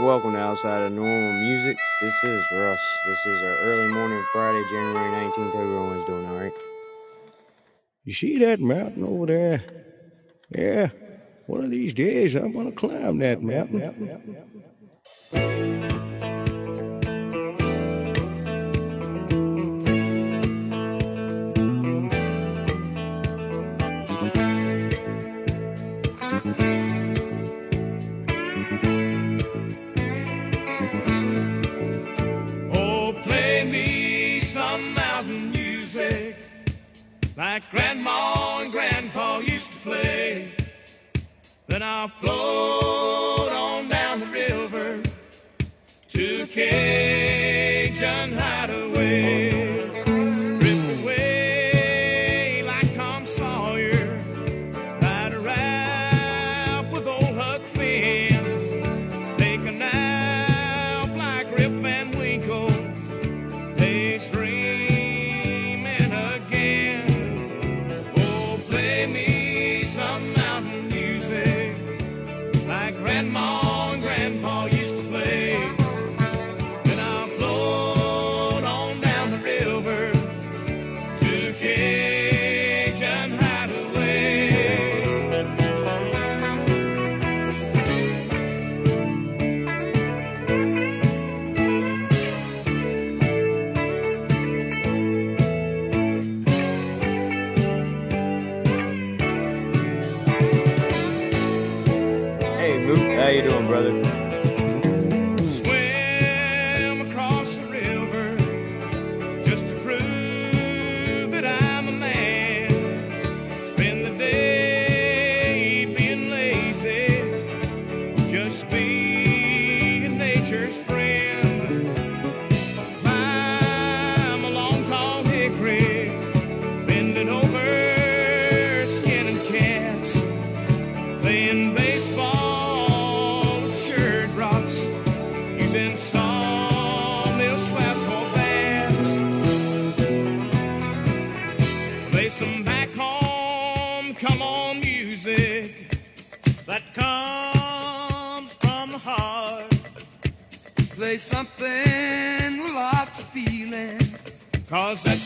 Welcome to Outside of Normal Music. This is Russ. This is our early morning Friday, January 19th. Hope everyone's doing all right. You see that mountain over there? Yeah. One of these days I'm gonna climb that mountain. Oh, like Grandma and Grandpa used to play. Then I'll float on down the river to Cajun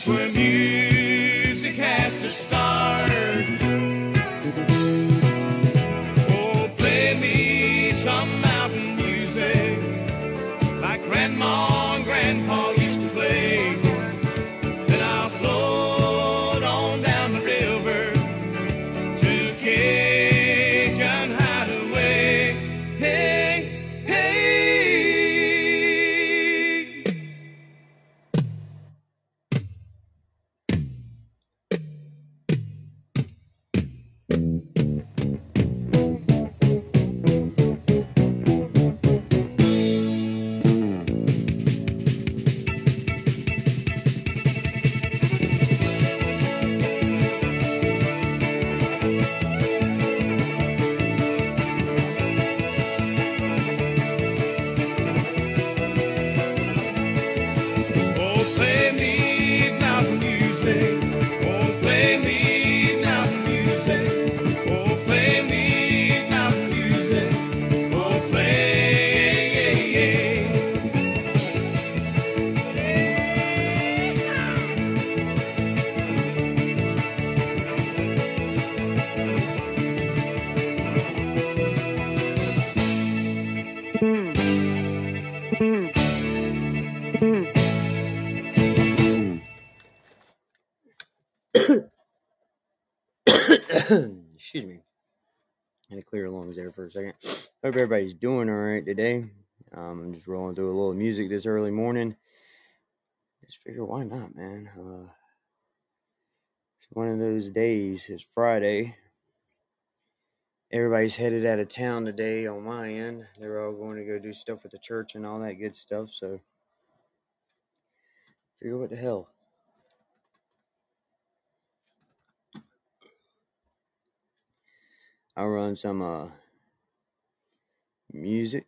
cause that's clear lungs there for a second. Hope everybody's doing all right today. Um, I'm just rolling through a little music this early morning. Just figure why not, man. Uh, it's one of those days. It's Friday. Everybody's headed out of town today on my end. They're all going to go do stuff with the church and all that good stuff. So, figure what the hell. I'll run some uh music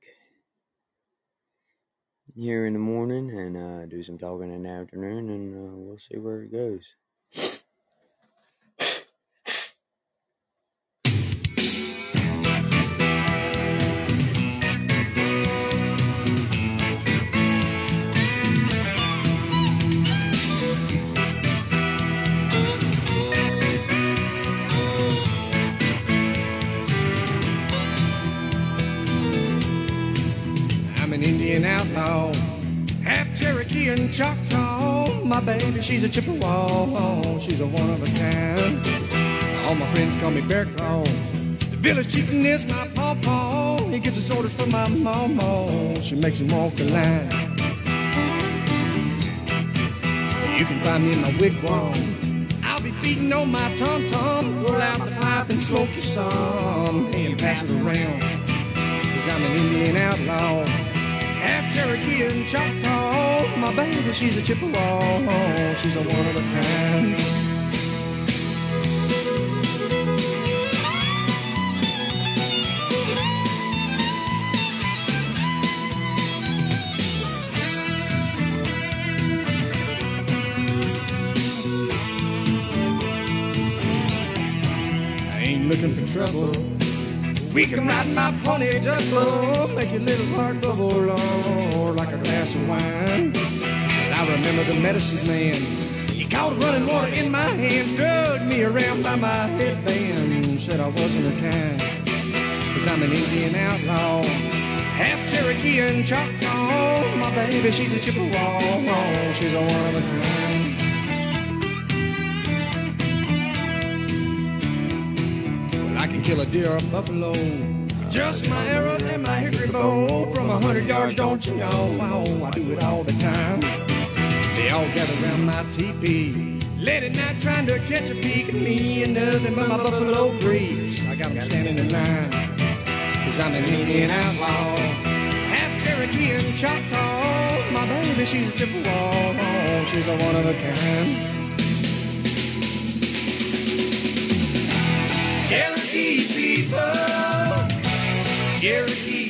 here in the morning and uh, do some talking in the afternoon, and uh, we'll see where it goes. She's a Chippewa. She's a one of a kind. All my friends call me Bear Claw. The village chicken is my pawpaw. He gets his orders from my mama. She makes him walk the line. You can find me in my wigwam. I'll be beating on my tom tom. Roll out the pipe and smoke you some. And pass it around. Cause I'm an Indian outlaw. Cherokee and Choctaw. Oh, my baby, she's a Chippewa. Oh, she's a one of a kind. We can ride my pony just low, make your little heart bubble, Lord, like a glass of wine. I remember the medicine man. He caught running water in my hands, drugged me around by my headband, said I wasn't the kind. Cause I'm an Indian outlaw, half Cherokee and Choctaw. My baby, she's a Chippewa, she's a one of a kind. Kill a deer or a buffalo. Just my arrow and my hickory bow. From a hundred yards, don't you know? Oh, I do it all the time. They all gather around my teepee. Late at night trying to catch a peek at me and nothing but my buffalo briefs. I got them standing in line. Cause I'm an Indian outlaw. Half Cherokee and Choctaw. My baby, she's a Chippewa. Oh, she's a one of a kind. Cherokee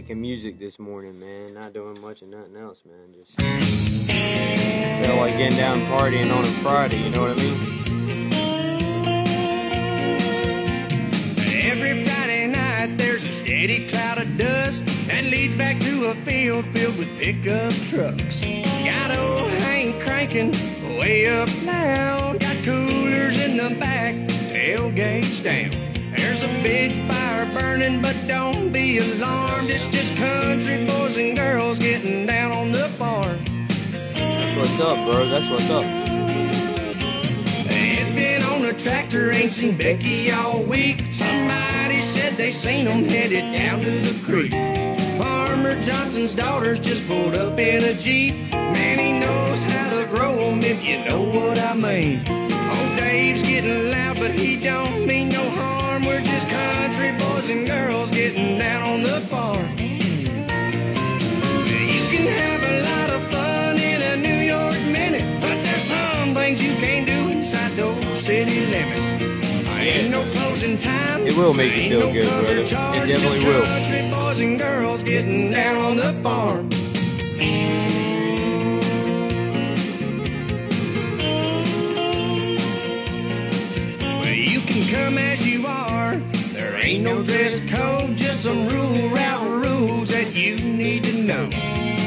kicking music this morning, man. Not doing much of nothing else, man. Just felt like getting down partying on a Friday. You know what I mean? Every Friday night there's a steady cloud of dust that leads back to a field filled with pickup trucks. Got old Hank cranking way up loud. Got coolers in the back, tailgates down. There's a big fire burning, but don't be alarmed. It's just country boys and girls getting down on the farm. That's what's up, bro. That's what's up. It's been on a tractor, ain't seen Becky all week. Somebody said they seen seen 'em headed down to the creek. Farmer Johnson's daughters just pulled up in a Jeep. Man, he knows how to grow 'em if you know what I mean. Oh, Dave's getting loud, but he don't mean boys and girls getting down on the farm. You can have a lot of fun in a New York minute, but there's some things you can't do inside those city limits. Ain't no closing time. It will make you feel no good, brother. It definitely will. Country boys and girls getting down on the farm. Well, you can come as you are. There ain't no dress code, just some rule route rules that you need to know.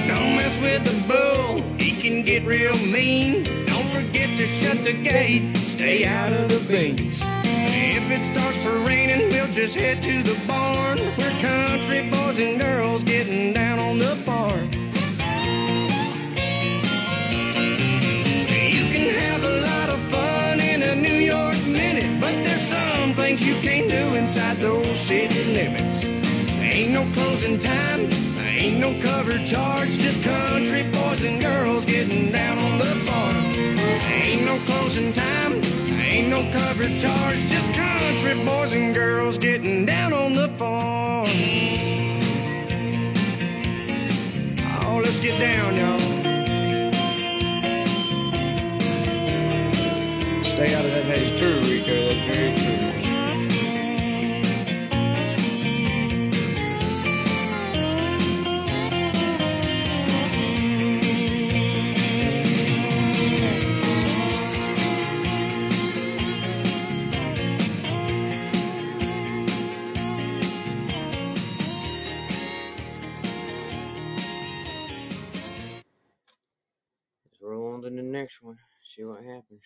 Don't mess with the bull, he can get real mean. Don't forget to shut the gate, stay out of the beans. If it starts to raining, we'll just head to the barn. We're country boys and girls getting down on the farm. Things you can't do inside those city limits. Ain't no closing time, ain't no cover charge, just country boys and girls getting down on the farm. Ain't no closing time, ain't no cover charge, just country boys and girls getting down on the farm. Oh, let's get down, y'all. Stay out of that haze. true, Rico. That's very true. One. See what happens.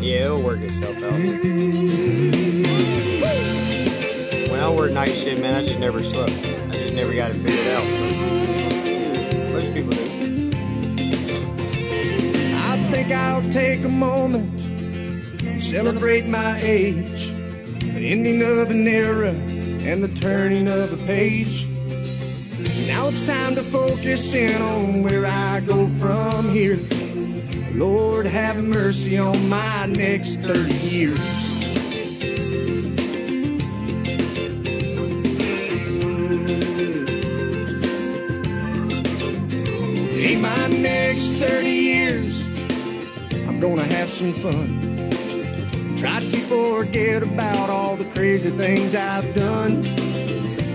Yeah, it'll work itself out. When I work night shift, man, I just never slept. I just never got it figured out. Most people do. I think I'll take a moment, and celebrate my age, the ending of an era and the turning of a page. Now it's time to focus in on where I go from here. Lord, have mercy on my next 30 years. In my next 30 years, I'm gonna have some fun. Try to forget about all the crazy things I've done.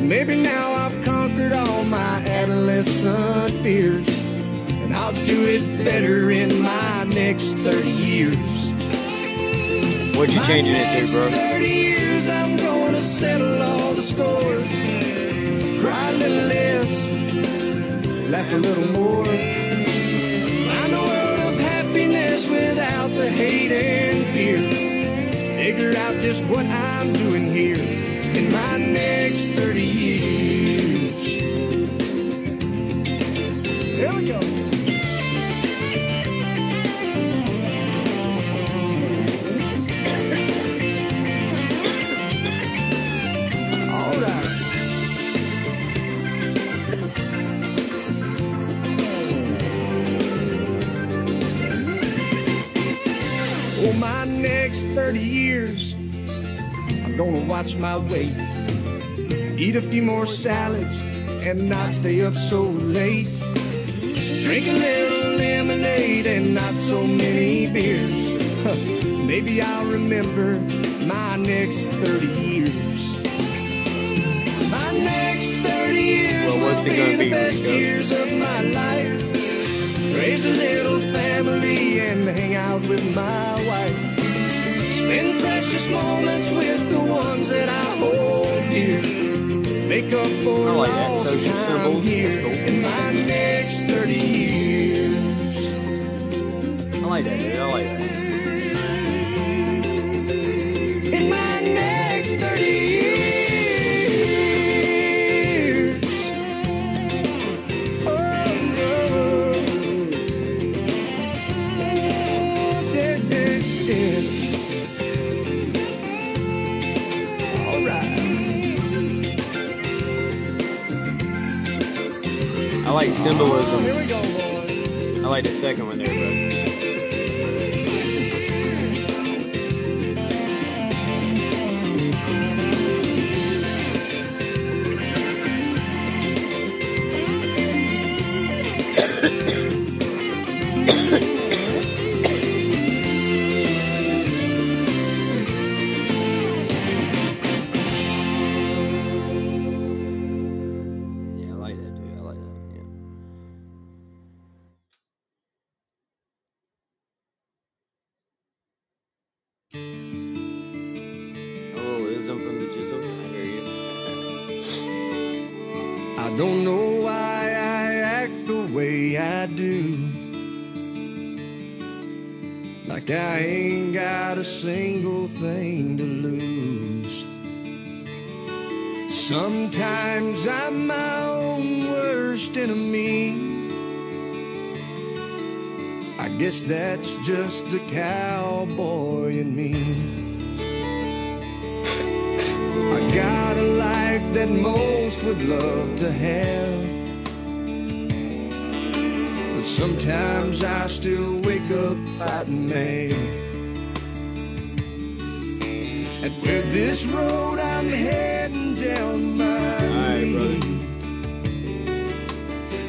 Maybe now I've conquered all my adolescent fears. And I'll do it better in my next 30 years. What'd you My changing it to, bro? 30 years, I'm gonna settle all the scores. Cry a little less, laugh a little more. Find a world of happiness without the hate and fear. Figure out just what I'm doing here in my next 30 years. 30 years, I'm gonna watch my weight. Eat a few more salads and not stay up so late. Drink a little lemonade and not so many beers. Maybe I'll remember my next 30 years. My next 30 years Well, what's will it gonna be the be, best Rico? years of my life. Raise a little family and hang out with my wife. Spend precious moments with the ones that I hold dear. Make up for I like that. Social here That's cool. in my next 30 years. I like that, dude. I like that. Symbolism. Here we go, boys. I like the second one And where this road I'm heading down my Alright, way. brother.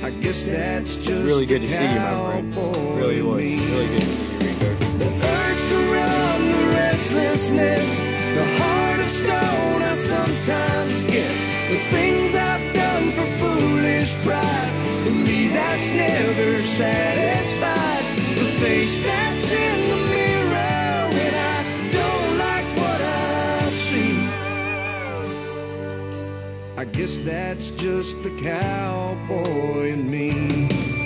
I guess that's just It's really good to see you, my friend. Really was. Really good to see you, Rico. The urge to run, the restlessness, the heart of stone I sometimes get. The things I've done for foolish pride, to me that's never satisfied. The face that's in the guess that's just the cowboy in me.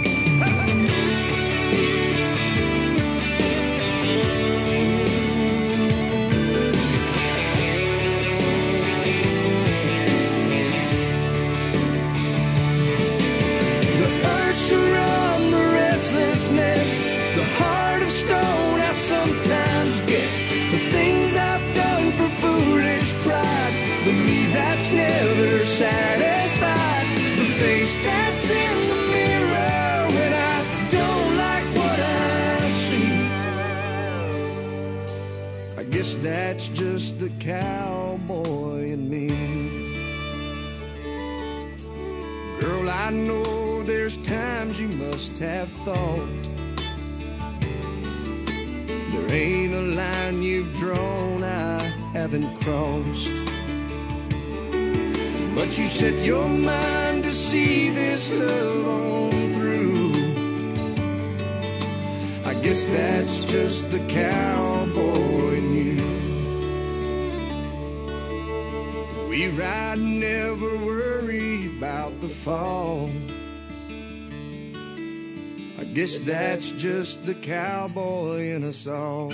The cowboy in me. Girl, I know there's times you must have thought there ain't a line you've drawn I haven't crossed. But you set your mind to see this love on through. I guess that's just the cowboy Ride, never worry about the fall. I guess that's just the cowboy in us all.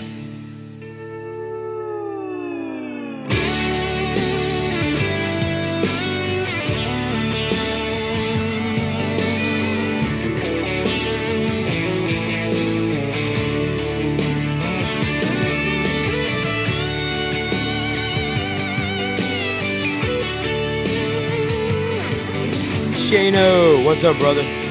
Shano, what's up, brother?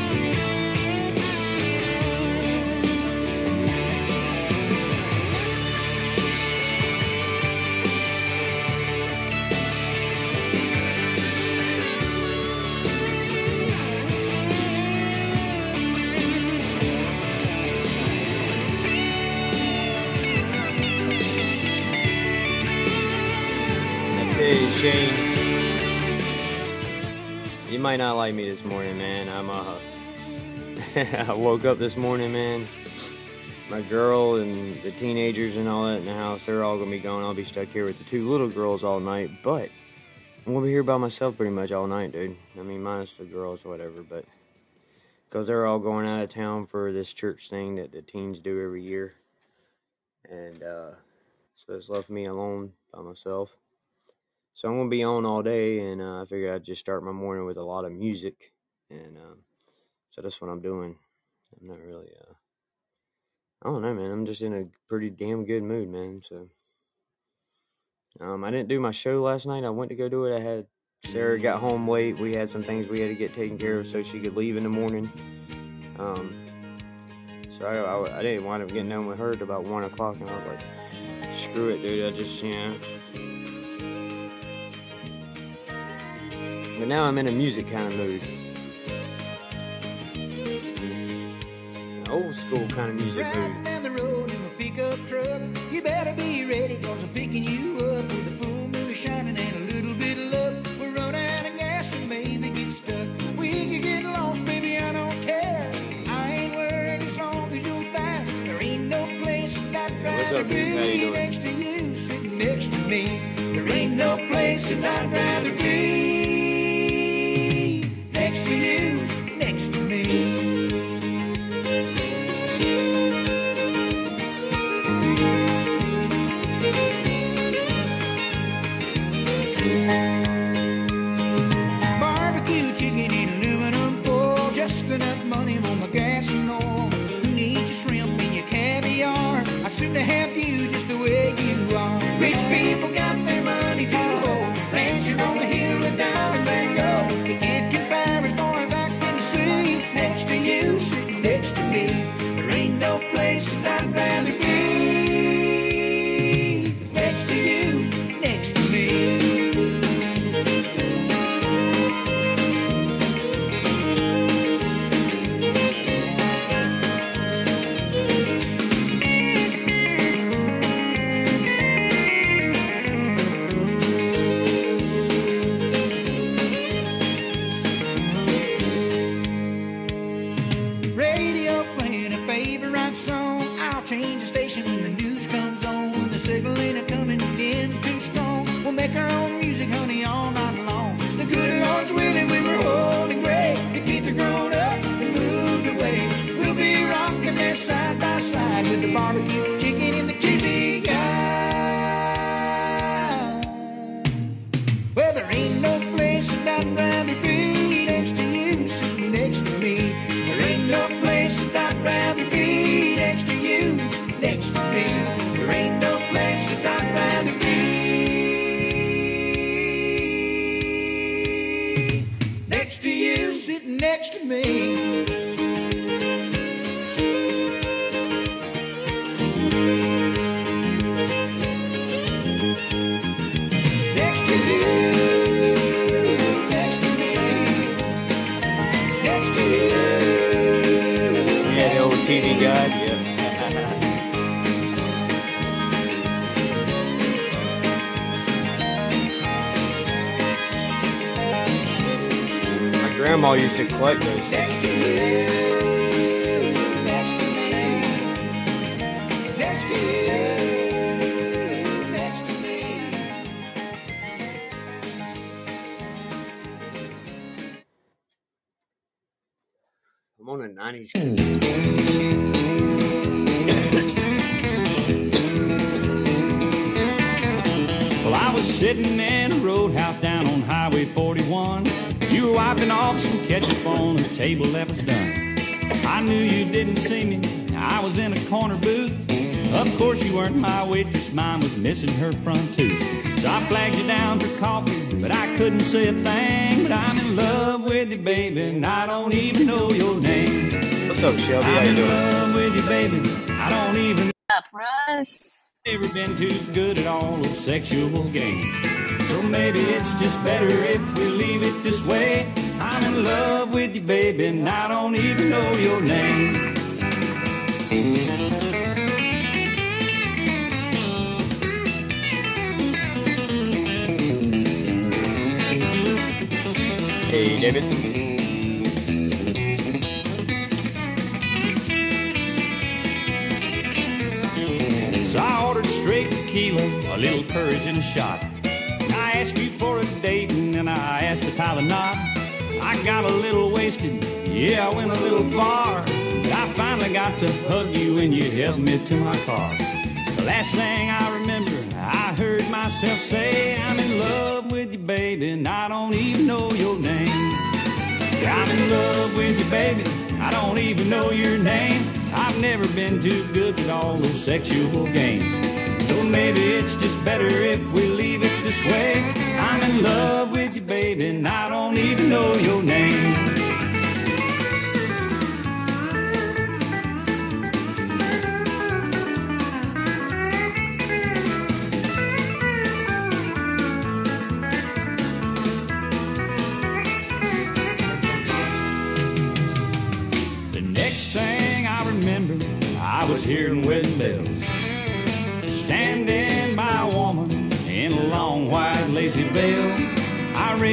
I woke up this morning, man. My girl and the teenagers and all that in the house, they're all gonna be gone. I'll be stuck here with the two little girls all night, but I'm gonna be here by myself pretty much all night, dude. I mean, minus the girls, whatever, but because they're all going out of town for this church thing that the teens do every year, and uh, so it's left me alone by myself. So I'm gonna be on all day, and uh, I figured I'd just start my morning with a lot of music, and um, so that's what I'm doing. I'm not really, uh, I don't know, man. I'm just in a pretty damn good mood, man. So um, I didn't do my show last night. I went to go do it. I had Sarah got home late. We had some things we had to get taken care of so she could leave in the morning. Um, so I, I, I didn't wind up getting done with her at about one o'clock, and I was like, screw it, dude. I just, you know. But now I'm in a music kind of mood. School kind of music Riding mood. down the road in my pickup truck. You better be ready, cause I'm picking you up with a full moon shining and a little bit of luck. We're running out of gas and maybe get stuck. We could get lost, baby, I don't care. I ain't worried as long as you're there. There ain't no place I'd what's rather up, dude? How be next to you, sitting next to me. There ain't no place that I'd rather be sexual games. So maybe it's just better if we leave it this way. I'm in love with you, baby, and I don't even know your name. Hey, Davidson. So I ordered straight tequila, a little courage and a shot. I asked you for a date and then I asked to tie the knot. I got a little wasted, yeah, I went a little far. But I finally got to hug you and you helped me to my car. The last thing I remember, I heard myself say, I'm in love with you, baby, and I don't even know your name. I'm in love with you, baby. I don't even know your name. I've never been too good at all those sexual games. Maybe it's just better if we leave it this way. I'm in love with you, baby, and I don't even know your name.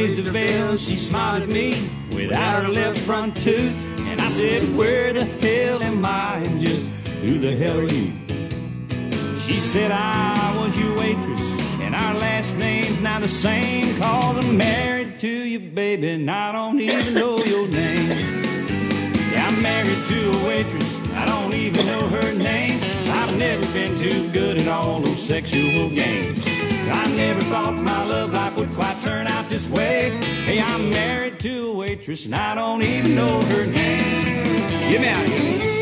Raised veil, she smiled at me without her left front tooth. And I said, Where the hell am I? And just who the hell are you? She said I was your waitress, and our last name's now the same. Cause I'm married to you, baby, and I don't even know your name. Yeah, I'm married to a waitress. I don't even know her name. I've never been too good at all those sexual games. I never thought my love life would quite turn out this way. Hey, I'm married to a waitress and I don't even know her name. Get me out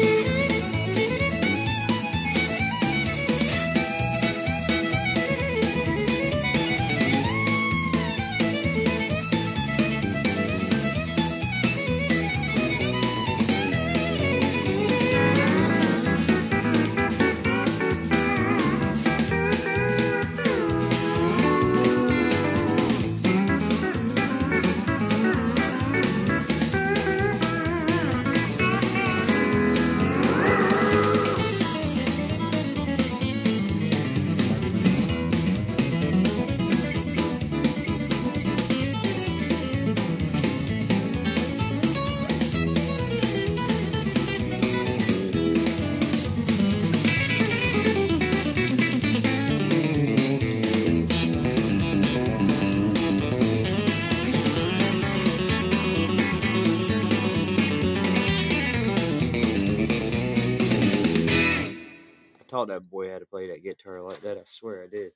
like that. I swear I did.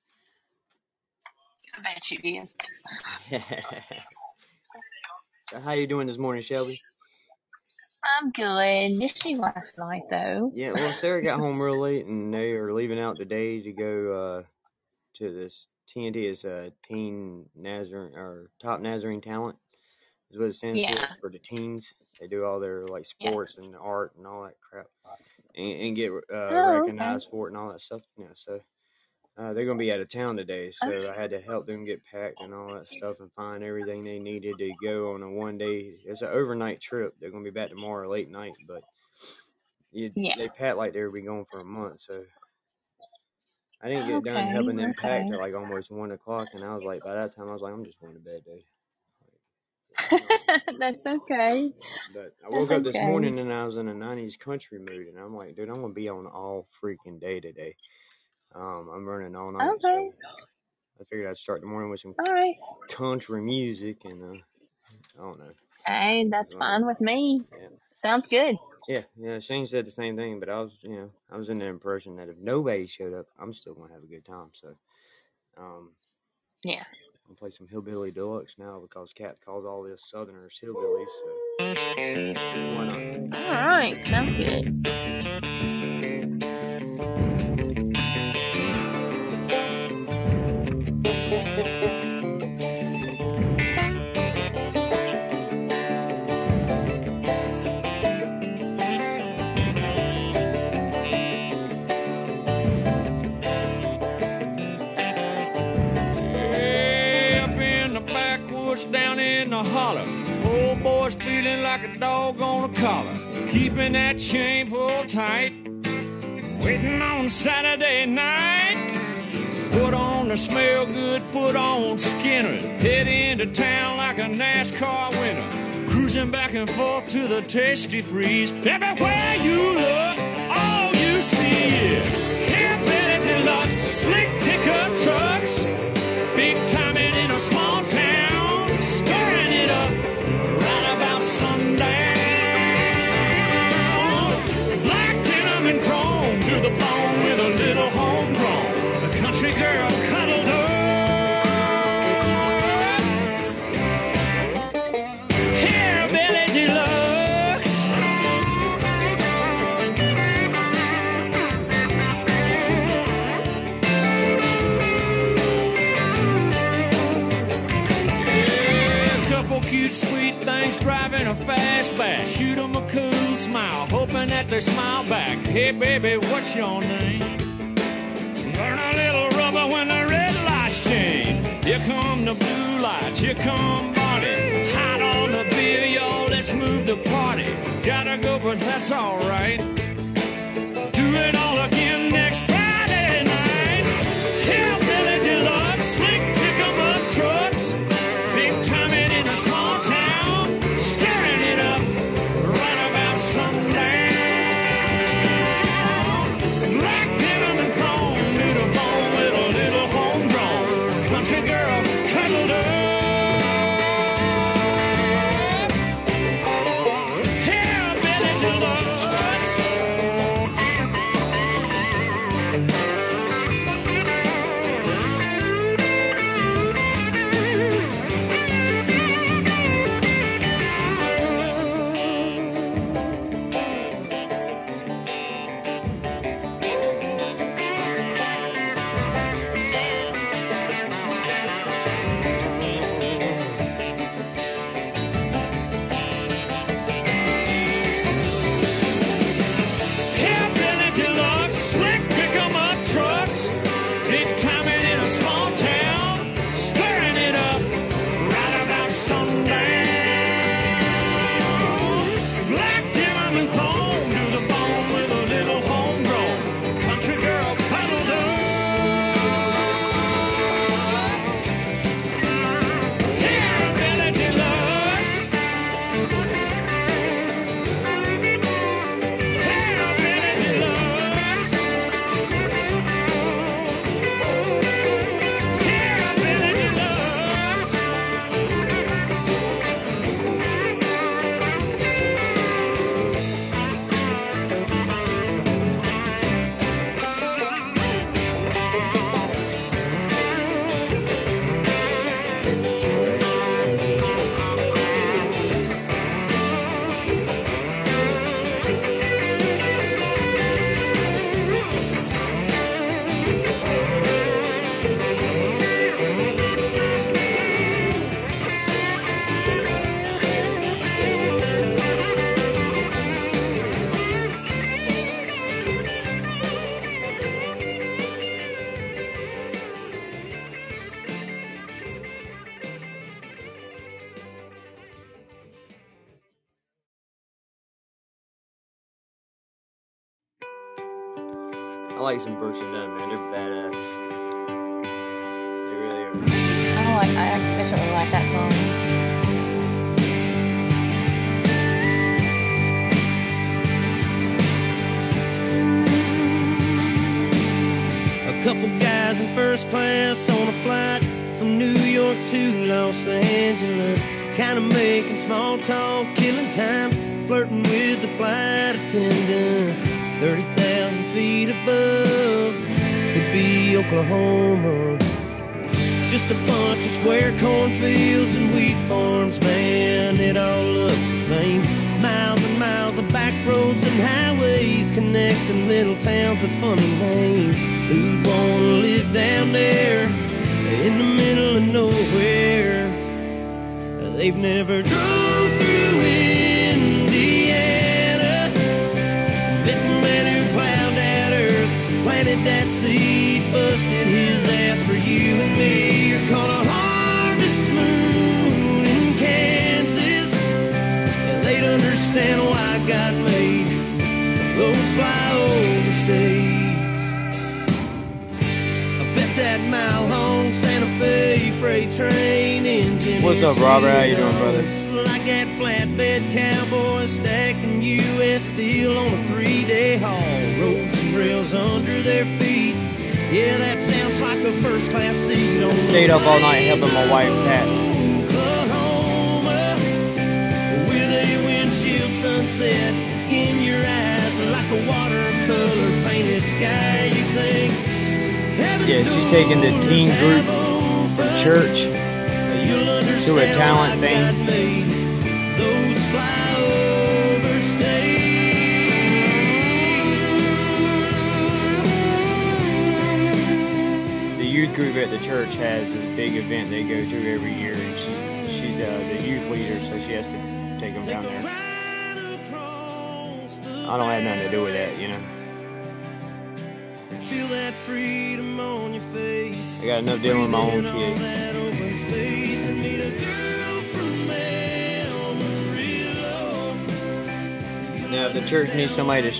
I bet you did. so how you doing this morning, Shelby? I'm good. Missed you last night, though. Yeah, well, Sarah got home real late, and they are leaving out today to go uh, to this TNT is uh, Teen Nazarene or Top Nazarene Talent. is what it stands Yeah. for for the teens. They do all their like Yeah. sports and art and all that crap, and, and get uh, Oh, okay. recognized for it and all that stuff. You know, so uh, they're gonna be out of town today, so Okay. I had to help them get packed and all that stuff and find everything they needed to go on a one day. It's an overnight trip. They're gonna be back tomorrow late night, but you, Yeah. they packed like they be gone for a month, so. I didn't get done Okay, helping them pack okay. till like almost one o'clock, and I was like, by that time, I was like, I'm just going to bed, dude. That's okay. but I That's woke up this morning and I was in a '90s country mood, and I'm like, dude, I'm gonna be on all freaking day today. Um, I'm running all night, Okay. so I figured I'd start the morning with some All right. country music, and uh, I don't know. Hey, that's Um, fine with me. yeah, Sounds good. yeah, yeah. Shane said the same thing, but I was, you know, I was in the impression that if nobody showed up, I'm still gonna have a good time. So, um, Yeah. I'm gonna play some Hillbilly Deluxe now because Cat calls all this Southerners hillbillies. So why not? All right. Sounds good. The holler. Old boy's feeling like a dog on a collar. Keeping that chain pulled tight. Waiting on Saturday night. Put on the smell good, put on Skinner. Head into town like a NASCAR winner. Cruising back and forth to the Tastee Freez. Everywhere you look, all you see is driving a fastback. Shoot 'em a cool smile, hoping that they smile back. Hey, baby, what's your name? Burn a little rubber when the red lights change. Here come the blue lights, here come Barney. Hot on the beer, y'all, let's move the party. Gotta go, but that's alright. Do it all again next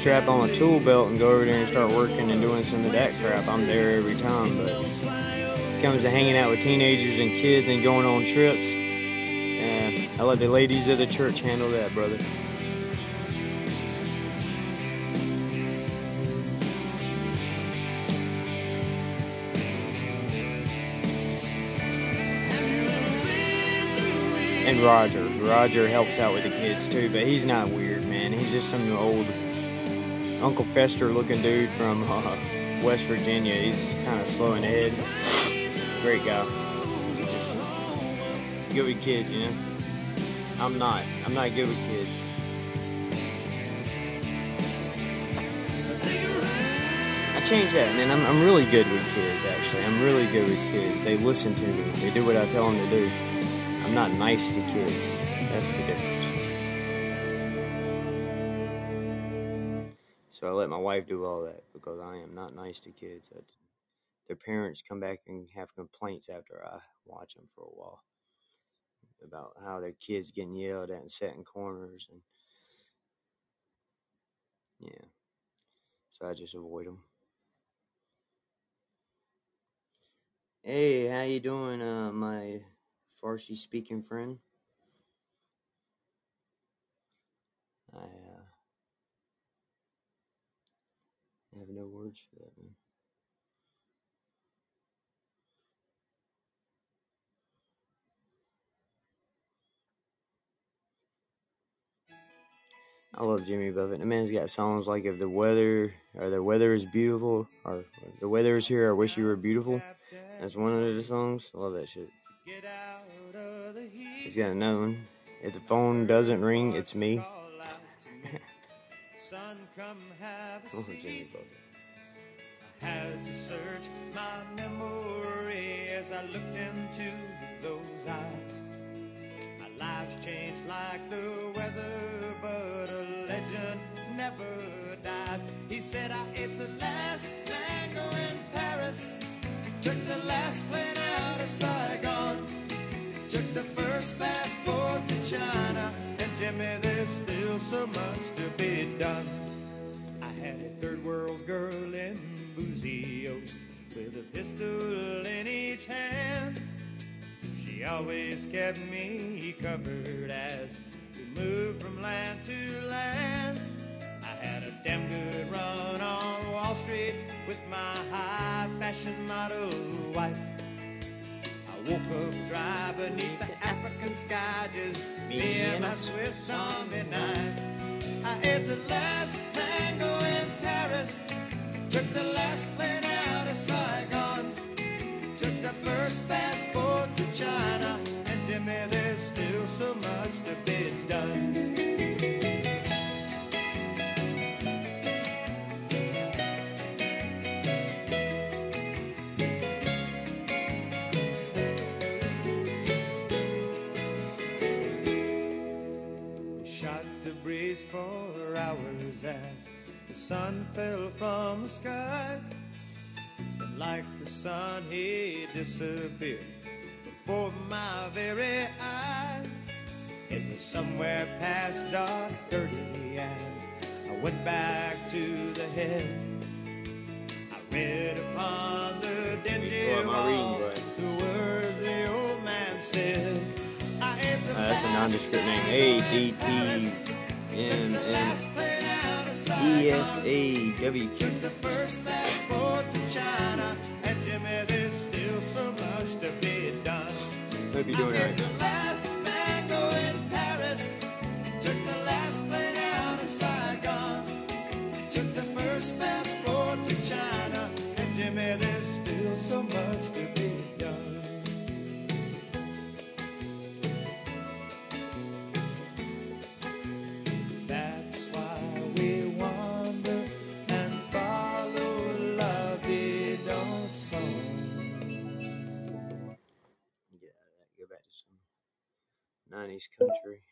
strap on a tool belt and go over there and start working and doing some of that crap, I'm there every time. But it comes to hanging out with teenagers and kids and going on trips, yeah, I let the ladies of the church handle that, brother. And Roger. Roger helps out with the kids too, but he's not weird, man. He's just some old Uncle Fester looking dude from uh, West Virginia. He's kind of slow in the head. Great guy. Just good with kids, you know. I'm not. I'm not good with kids. I changed that, man. I'm, I'm really good with kids, actually. I'm really good with kids. They listen to me. They do what I tell them to do. I'm not nice to kids. That's the difference. So I let my wife do all that because I am not nice to kids. Their parents come back and have complaints after I watch them for a while about how their kids getting yelled at and set in corners and yeah. So I just avoid them. Hey, how you doing, uh, my Farsi speaking friend? I uh, have no words for that, man. I love Jimmy Buffett. The man's got songs like "If the weather or the weather is beautiful" or "The weather is here, I wish you were beautiful." That's one of the songs. I love that shit. He's got another one. If the phone doesn't ring, it's me. Come have a Oh, seat. Jimmy Buffett. Had to search my memory as I looked into those eyes. My life's changed like the weather, but a legend never dies. He said I ate the last mango in Paris, took the last plane out of Saigon, took the first passport to China, and Jimmy, there's still so much to be done one-handed third world girl in Buzios with a pistol in each hand. She always kept me covered as we moved from land to land. I had a damn good run on Wall Street with my high fashion model wife. I woke up dry beneath the African sky, just me and my Swiss Army knife. I ate the last mango. Paris, took the last plane out of Saigon, took the first fast boat to China. sun fell from the skies, and like the sun he disappeared before my very eyes. It was somewhere past dark, dirty, and I went back to the head. I read upon the dingy wall the words the old man said. Uh, that's a nondescript name. A D T N N. E S A W. The first to China, and there's still so much to be done. Hope you're doing alright, nice country.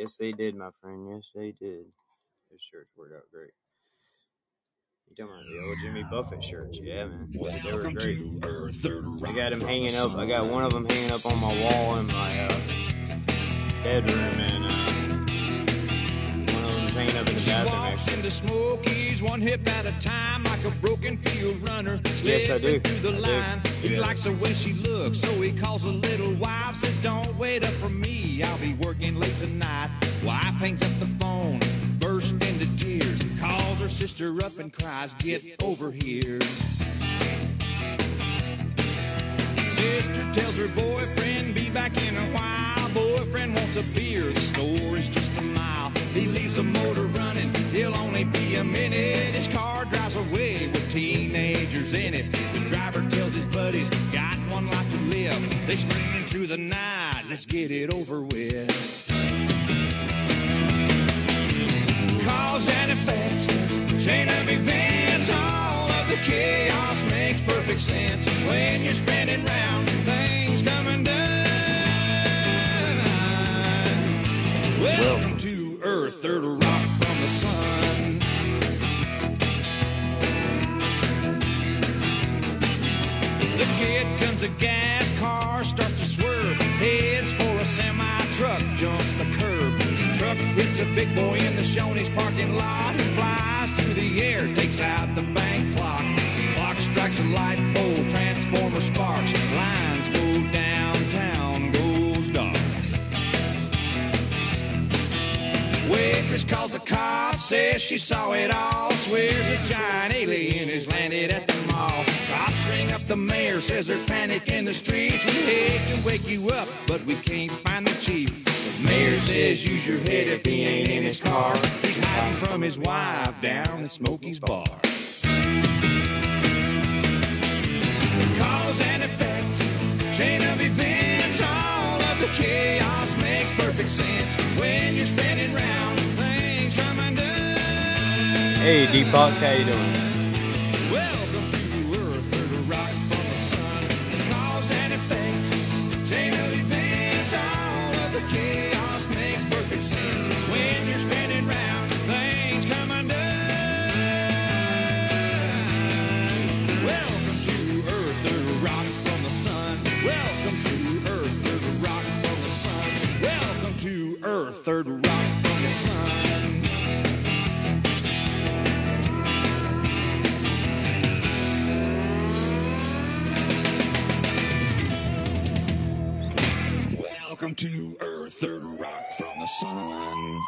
Yes, they did, my friend. Yes, they did. Those shirts worked out great. You talking about the old Jimmy Buffett shirts? Yeah, man. They were great. to Earth, third I got them hanging up. I got one of them hanging up on my wall in my uh, bedroom, and uh, one of them's hanging up in the She bathroom. walks Actually. into Smokey's one hip at a time like a broken field runner. Yes, I do. Through the I do. line. He Yeah. likes the way she looks, so he calls a little wife. Says, "Don't wait up for me. I'll be working late tonight." Wife hangs up the phone, bursts into tears, calls her sister up and cries, "Get over here." Sister tells her boyfriend, be back in a while. Boyfriend wants a beer, the store is just a mile. He leaves the motor running, he'll only be a minute. His car drives away with teenagers in it. The driver tells his buddies, got one life to live. They screaming into the night, let's get it over with. Cause and effect, chain of events, all of the chaos makes perfect sense when you're spinning round, things come undone. Welcome to Third rock from the sun. The kid guns a gas, car starts to swerve, heads for a semi truck, jumps the curb. Truck hits a big boy in the Shoney's parking lot. Flies through the air, takes out the bank clock. Clock strikes a light pole, transformer sparks, lines Waitress calls the cops, says she saw it all. Swears a giant alien has landed at the mall. Cops ring up the mayor, says there's panic in the streets. We hate to wake you up, but we can't find the chief. The mayor says use your head if he ain't in his car. He's hiding from his wife down at Smokey's bar. Cause and effect, chain of events, Hey, Deepak, how you doing? Welcome Welcome to Earth, third rock from the sun.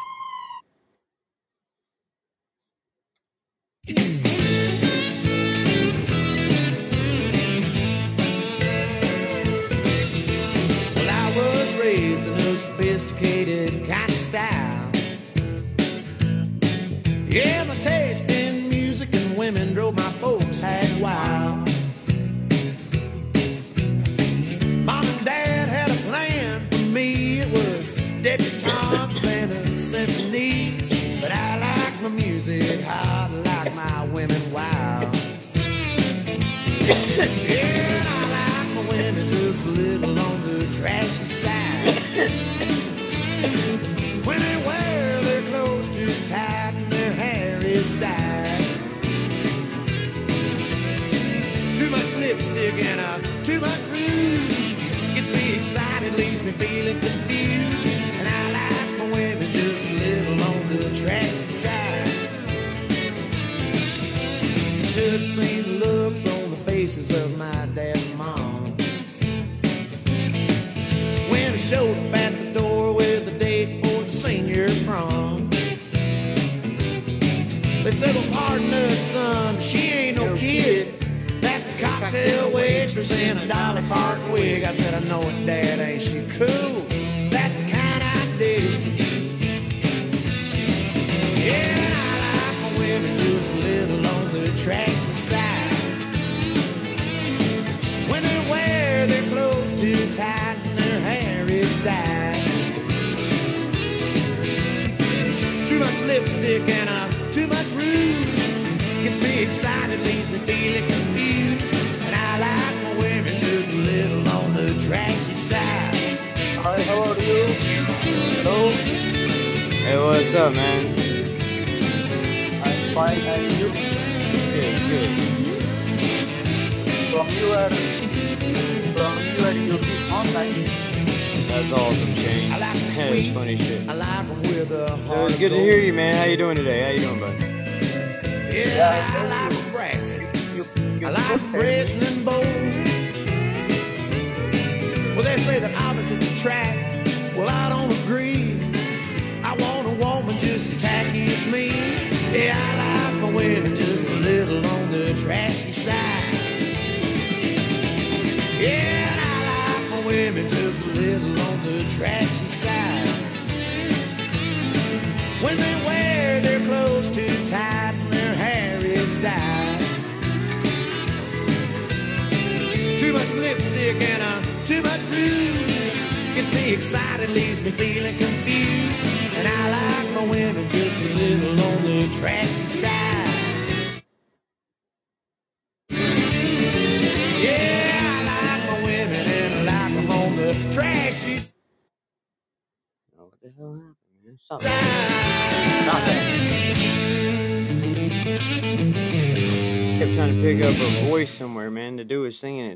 Well, I was raised in a sophisticated kind of style. Yeah, my taste in music and women drove my folks half wild. But I like my music hot, I like my women wild. Yeah,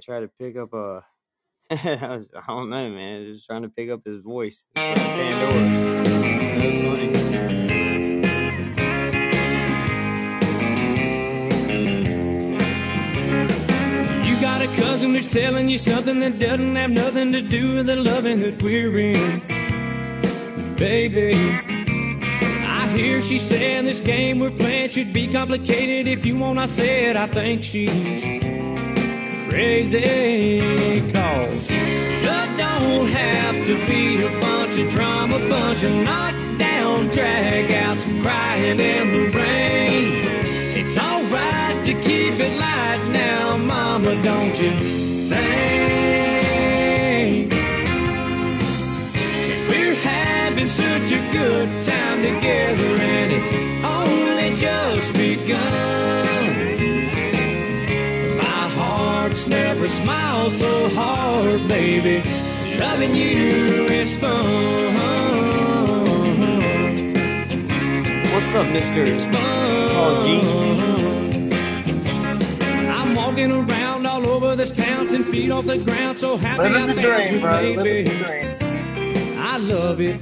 singing to pick up uh, a. I, was, I don't know, man. Just trying to pick up his voice. You got a cousin who's telling you something that doesn't have nothing to do with the loving that we're in. Baby, I hear she saying this game we're playing should be complicated. If you want, I said I think she's crazy. Cause love don't have to be a bunch of drama, bunch of knockdown dragouts, crying in the rain. It's alright to keep it light now, mama, don't you think? We're having such a good time together and it's hard, baby. Loving you is fun. What's up, Mister? It's fun. Paul G. I'm walking around all over this town, ten feet off the ground, so happy I found you, bro. Baby. I love it.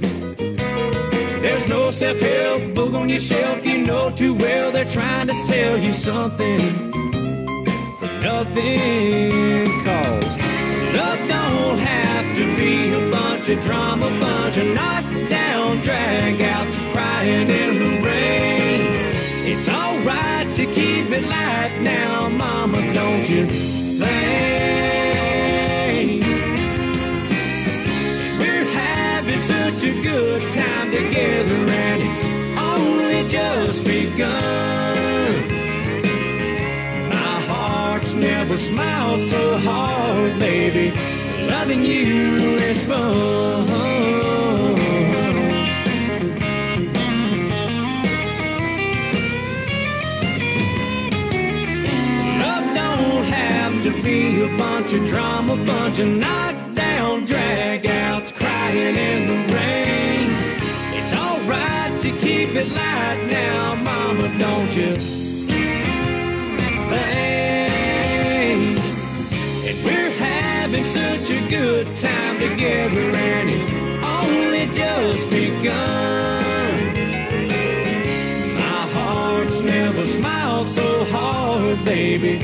There's no self-help book on your shelf. You know too well they're trying to sell you something for nothing. Cause love don't have to be a bunch of drama, bunch of knockdown dragouts, crying in the rain. It's alright to keep it light now, mama, don't you think? We're having such a good time together, and it's only just begun. Smiled so hard, baby. Loving you is fun. Love don't have to be a bunch of drama, bunch of knockdown dragouts, crying in the rain. It's alright to keep it light now, mama, don't you think? Time together, and it's only just begun. My heart's never smiled so hard, baby.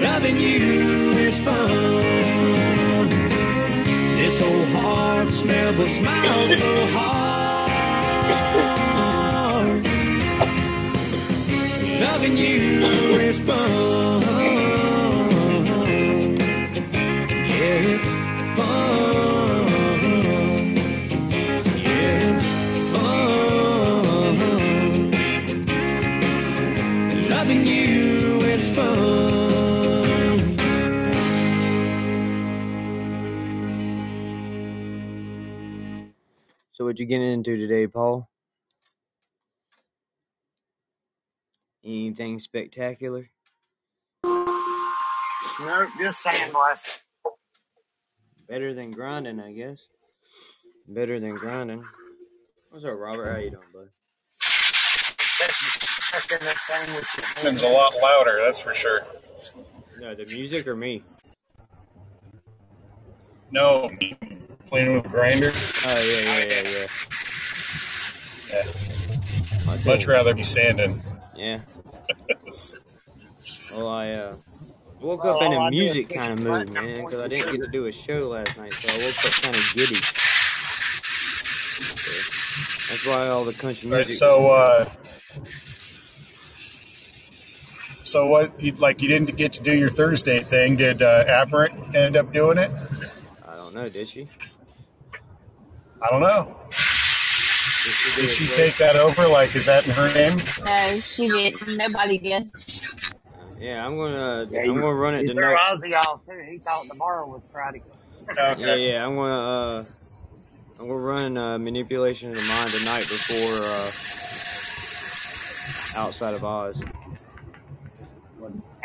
Loving you is fun. This old heart's never smiled what you getting into today, Paul? Anything spectacular? No, just sandblasting. Better than grinding, I guess. Better than grinding. What's up, Robert? How you doing, bud? Stuck in this thing with your It's a lot louder, that's for sure. No, the music or me? No, me playing with grinder. Oh yeah, yeah, yeah, yeah. Yeah. I'll Much rather be sanding. Yeah. Well, I uh, woke up Well, in all a I music kind of mood, man, because I didn't get to do a show last night, so I woke up kind of giddy. So, that's why all the country music. Right, music. so uh so what you like you didn't get to do your Thursday thing. Did uh Aberrant end up doing it? I don't know, did she? I don't know. Did she, do Did it she first? take that over? Like is that in her name? No, she didn't. Nobody did. Yeah, I'm gonna Yeah, I'm you- gonna run it You threw tonight. Ozzy off too. He thought tomorrow was Friday. Okay. Yeah, yeah, I'm gonna uh, I'm gonna run uh, manipulation of the mind tonight before uh, outside of Oz.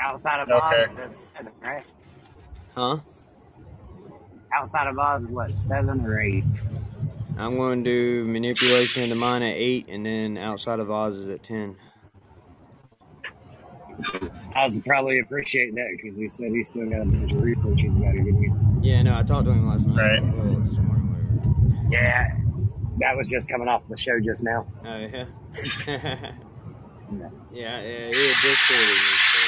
Outside of Okay. Oz, that's seven, right? Huh? Outside of Oz, what seven or eight? I'm going to do manipulation of the mind at eight, and then outside of Oz is at ten. Oz would probably appreciate that because he said he still got a bunch of research he's got to do. Yeah, no, I talked to him last night. Right. Well, this morning, Yeah, that was just coming off the show just now. Oh yeah. yeah, yeah, he had discorded me. So.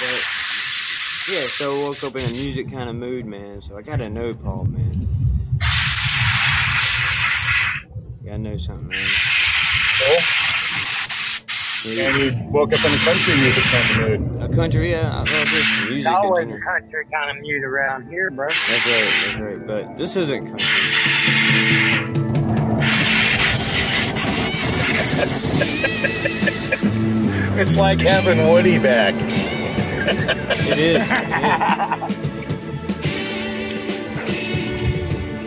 But yeah, so I woke up in a music kind of mood, man. So I gotta know Paul, man. Gotta know something, man. Cool. Yeah, And you woke up in a country music kind of mood. A country, yeah, I love this It's music. always in a country kind of mute around here, bro. That's right, that's right. But this isn't country. It's like having Woody back. It is. It is.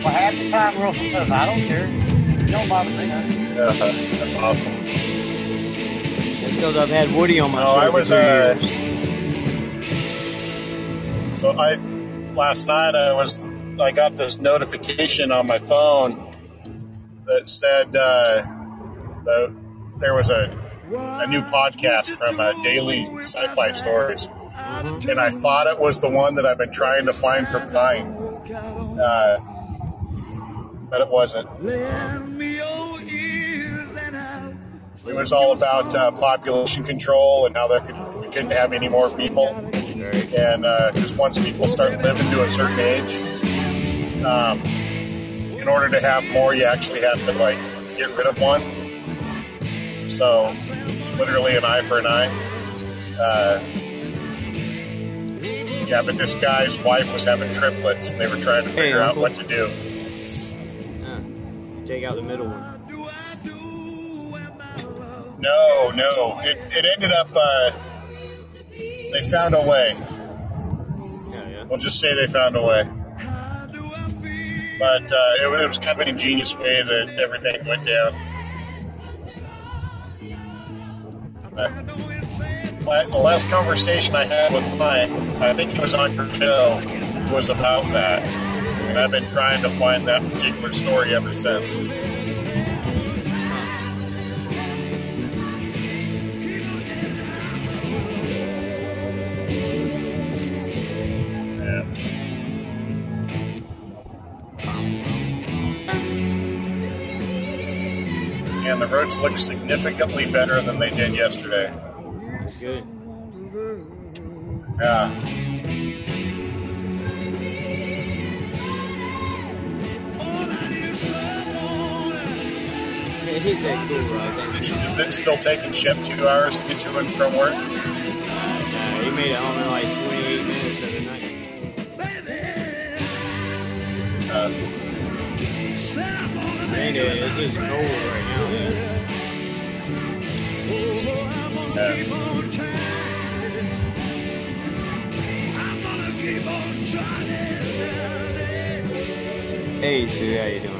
Well, half the time Russell says, I don't care. It don't bother me. none." That's awesome. It's because I've had Woody on my No, show I for two uh, years. So I last night I was I got this notification on my phone that said uh, that there was a a new podcast from uh, Daily Sci-Fi Stories, and I thought it was the one that I've been trying to find for Pine, uh, but it wasn't. It was all about uh, population control and how there could, we couldn't have any more people and because once people start living to a certain age, um, in order to have more, you actually have to like get rid of one. So it's literally an eye for an eye. Uh, yeah, but this guy's wife was having triplets, and they were trying to Hey, figure out what to do. Take out the middle one. No, no, it, it ended up. Uh, they found a way. Yeah, yeah. We'll just say they found a way. But uh, it, it was kind of an ingenious way that everything went down. The last conversation I had with Mike, I think it was on your show, was about that. And I've been trying to find that particular story ever since. Yeah. And the roads look significantly better than they did yesterday. Good. Yeah. Yeah, he said cool, right? Thank you. Is it still taking Shep two hours to get to and from work? Uh, he made it home in like 28 minutes of the night. Uh, Ain't it? It's just cold right now. Yeah. yeah. Hey, Sue, how you doing?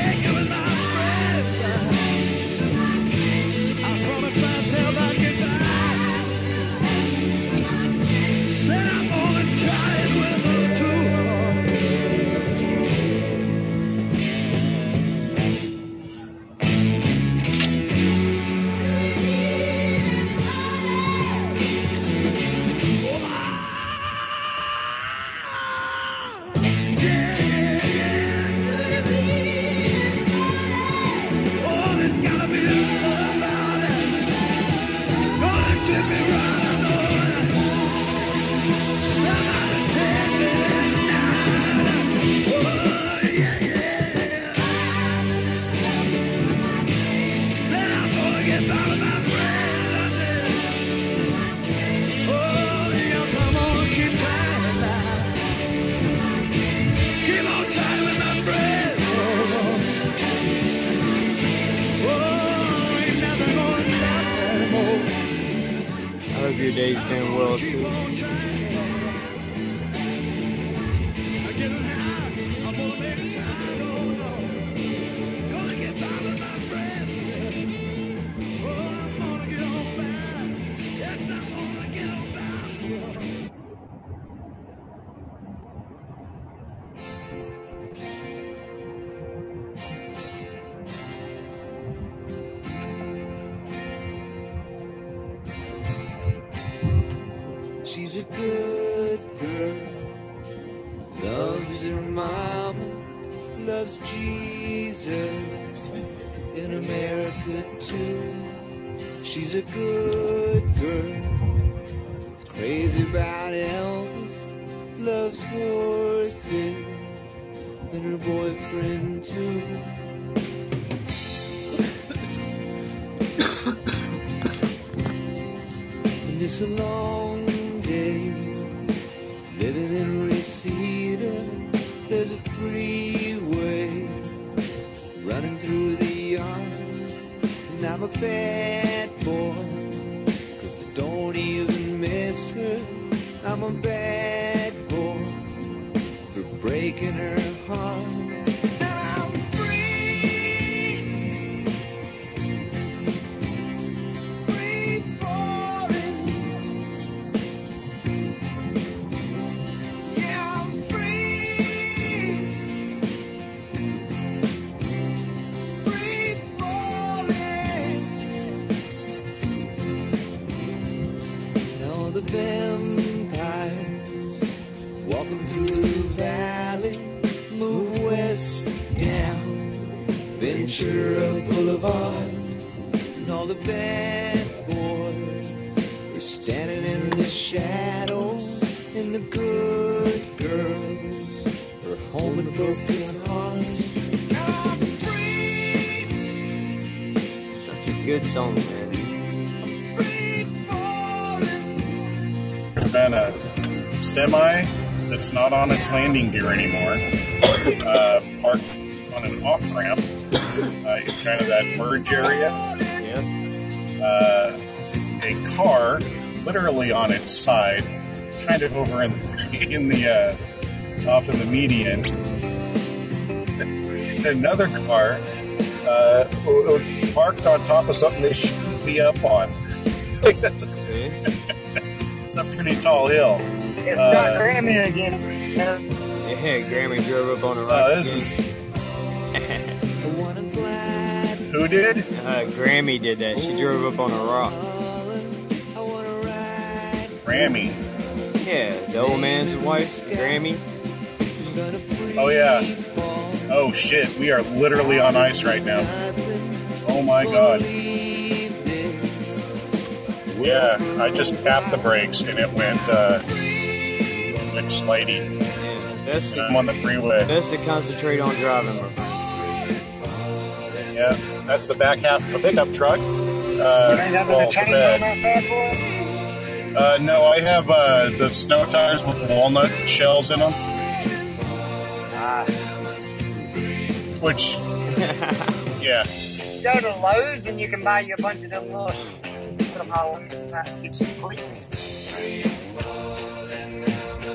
not on its landing gear anymore, uh, parked on an off ramp uh, in kind of that merge area. Yeah. Uh, a car literally on its side, kind of over in, in the uh, off of the median. Another car uh, w- w- parked on top of something they shouldn't be up on. Like that's, Okay. it's a pretty tall hill. It's Uh, not Grammy again. Yeah, Grammy drove up on a rock. this is I wanna glide who did? Uh, Grammy did that. She drove up on a rock. I. Grammy. Yeah, the old man's wife, Grammy. Oh yeah. Oh shit, we are literally on ice right now. Oh my god. Yeah, I just tapped the brakes and it went uh and legislating. Yeah, best to, I'm on the freeway. Best to concentrate on driving. Yeah, that's the back half of the pickup truck. Uh, well, uh, no, I have uh, the snow tires with walnut shells in them. Ah. Which, yeah. Go to Lowe's and you can buy you a bunch of them little. Put them all in the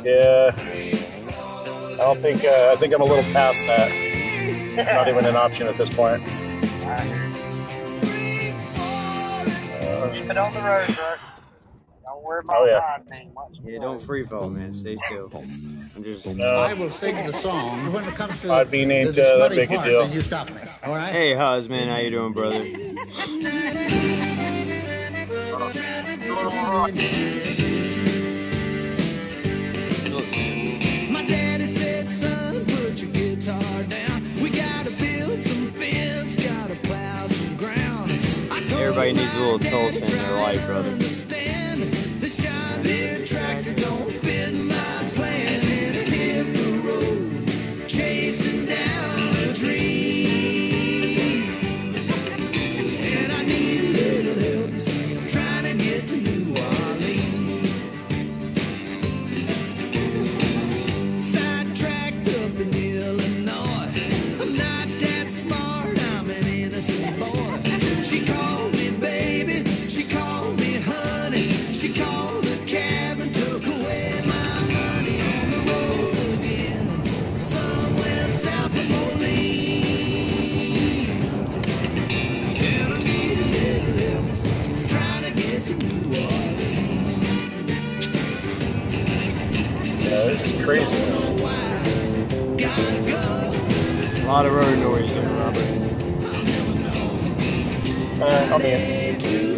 yeah. I don't think, uh, I think I'm a little past that. It's not even an option at this point. Keep it on the road, bro. Don't worry about oh, yeah. Yeah, don't free fall, man. Stay still. I'm just. No. I will sing the song when it comes to. I'd be named the, uh, big part, a deal. You stop me. All right. Hey, husband, how you doing, brother? everybody needs a little Tulsa in their life, brother. craziness. A lot of road noise there, Robert. Alright, I'll be in.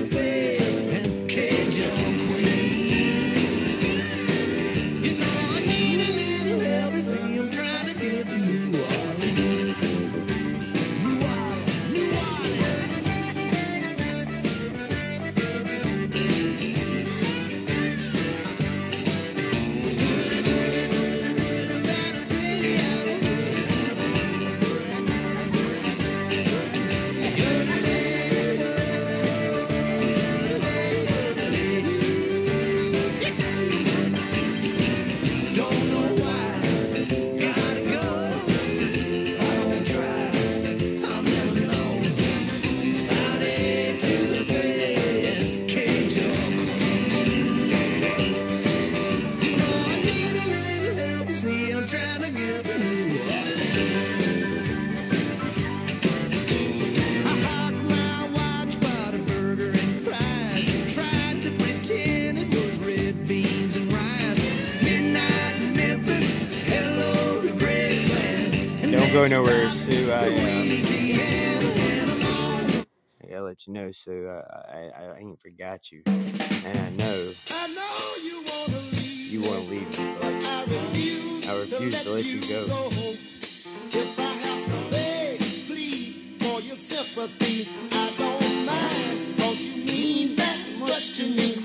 going nowhere, so I, um, I gotta let you know, so uh, I, I, I ain't forgot you, and I know, I know you wanna leave, you wanna leave me, but I refuse, I refuse to let you go. go. If I have to beg, plead for your sympathy, I don't mind, cause you mean that much to me.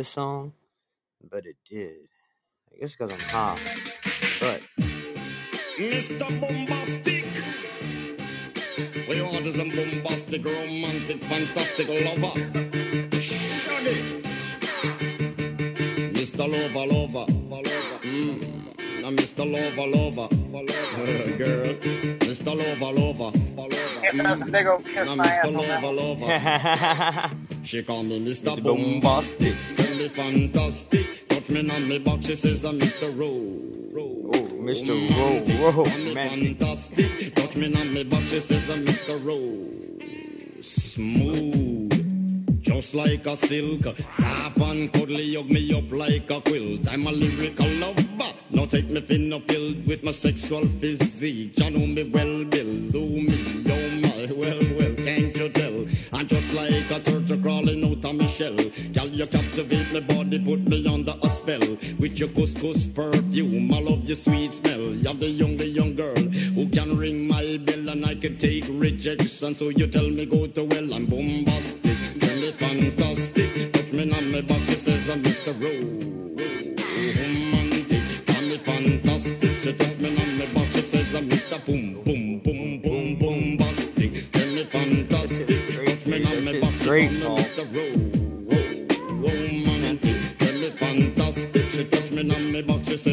This song, but it did. I guess because I'm high. But Mr. Bombastic. We want is a bombastic, romantic, fantastic lover. Shaggy. Mr. Lover, lover, lover. Mm. Now, Mr. Lover, lover, lover. Girl. Mr. Lover, lover, lover. If that's a big old kiss Now, my ass Mr. on that. Lover, lover. She called me Mr. Mr. Bombastic. Tell me fantastic. Touch me on me back, she says I'm Mr. Rowe. oh, Mr. Rowe, Call me man. fantastic. Touch me on me back, she says I'm Mr. Rowe. Smooth. Just like a silk, soft and cuddly, hug me up like a quilt. I'm a lyrical lover. Now take me thin or filled with my sexual physique. You know me well, Bill. Do me, oh my, well, well, can't you tell? I'm just like a turtle crawling out of my shell. You captivate my body, put me under a spell. With your couscous perfume, I love your sweet smell. You're the young, the young girl who can ring my bell and I can take rejection. So you tell me go to well, I'm bombastic, tell me fantastic. Touch me on my back, she says I'm Mr. Romantic, call me fantastic. She touch me on my back, she says I'm Mr. Boom, boom, boom, boom, bombastic. Tell me fantastic. Touch me on my back, Great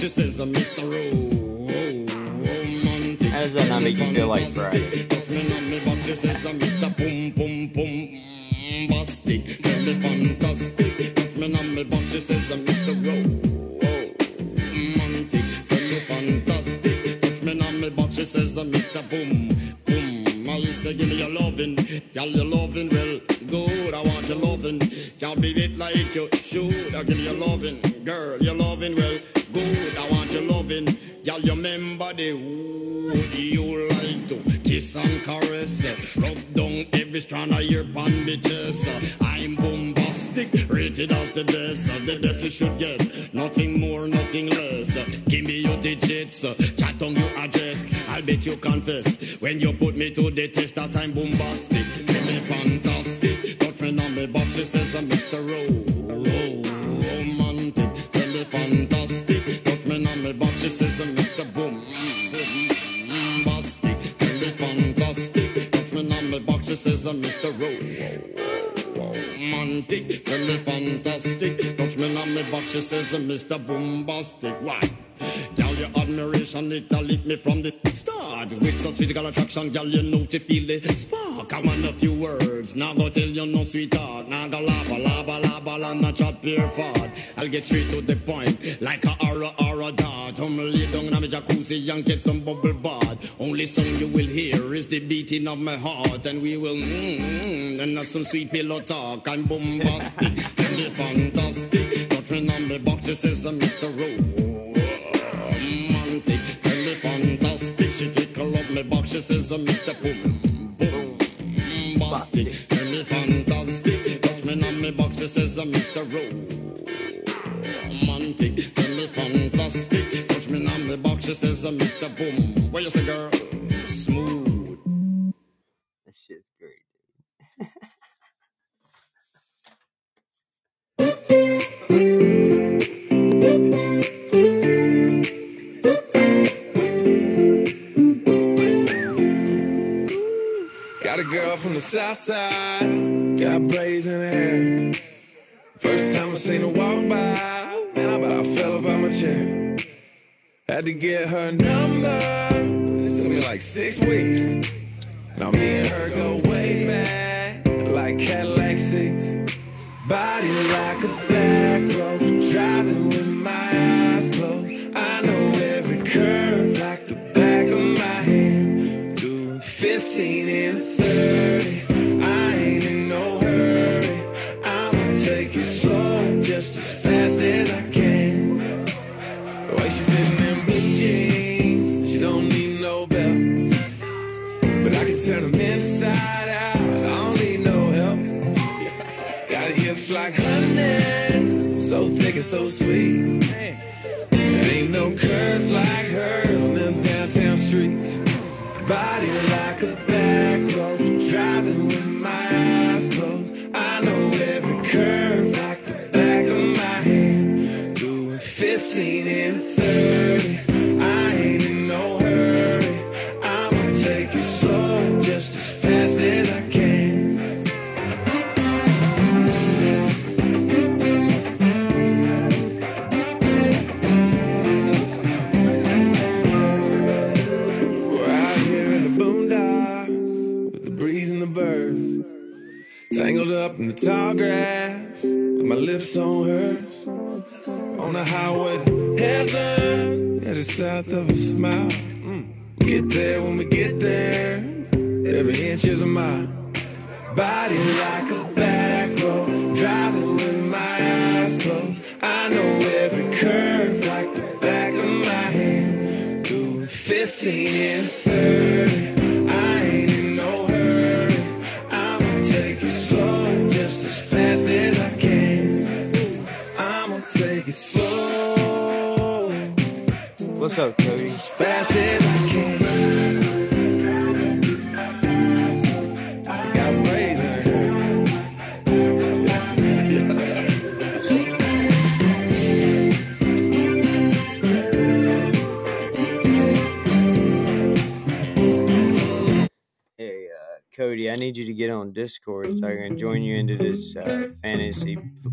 she says, I'm Mr. Rowe. How does that not make you feel like Friday? Touch me on me box, she says I'm Mr. Pum Pum Pum Bastic. Tell me fantastic. Touch me on me box, she says I'm Mr. Rowe. Romantic. Tell me fantastic. Touch me on me box, she says I'm Mr. Boom Boom. I say give me your loving, girl your loving well good. I want your loving, can't be it like you should. I give you your loving, girl your loving well girl you remember the wood you like to kiss and caress, rub down every strand of your bandages. I'm bombastic, rated as the best, the best you should get. Nothing more, nothing less. Give me your digits, chat on your address. I'll bet you confess when you put me to the test that I'm bombastic. Tell me fantastic, me on me box, she says I'm Mr. Rowe. Says I'm Mr. Rowe. Tell me fantastic, touch me on me box, she says I'm Mr. Bombastic. Why? Girl, your admiration, it lit me from the start. With some physical attraction, girl, you know to feel the spark. I want a few words, now go tell you no sweetheart. Now go lava, lava, lava, la, not chop your fart. I'll get straight to the point, like a aura, aura dart. I'm lay down in my jacuzzi and get some bubble bath. Only song you will hear is the beating of my heart, and we will mm, and have some sweet pillow talk. I'm bombastic, be fantastic. Touch me on me box, it says Mr. Rowe tickle up my box. She says, I'm Mr. Boom. Boom. Bastic. Tell me fantastic. Touch me on my box. She says, I'm Mr. Romantic. Tell me fantastic. Touch me on my box. She says, I'm Mr. Boom. Where you say, girl? Smooth. That shit's great. Got from the south side, got her hair. First time I seen her walk by, man, I about fell about my chair. Had to get her number, and it took me like six weeks. Now me and her go way back, like Cadillac seats. Body like a back road, driving with my eyes closed. I know every curve like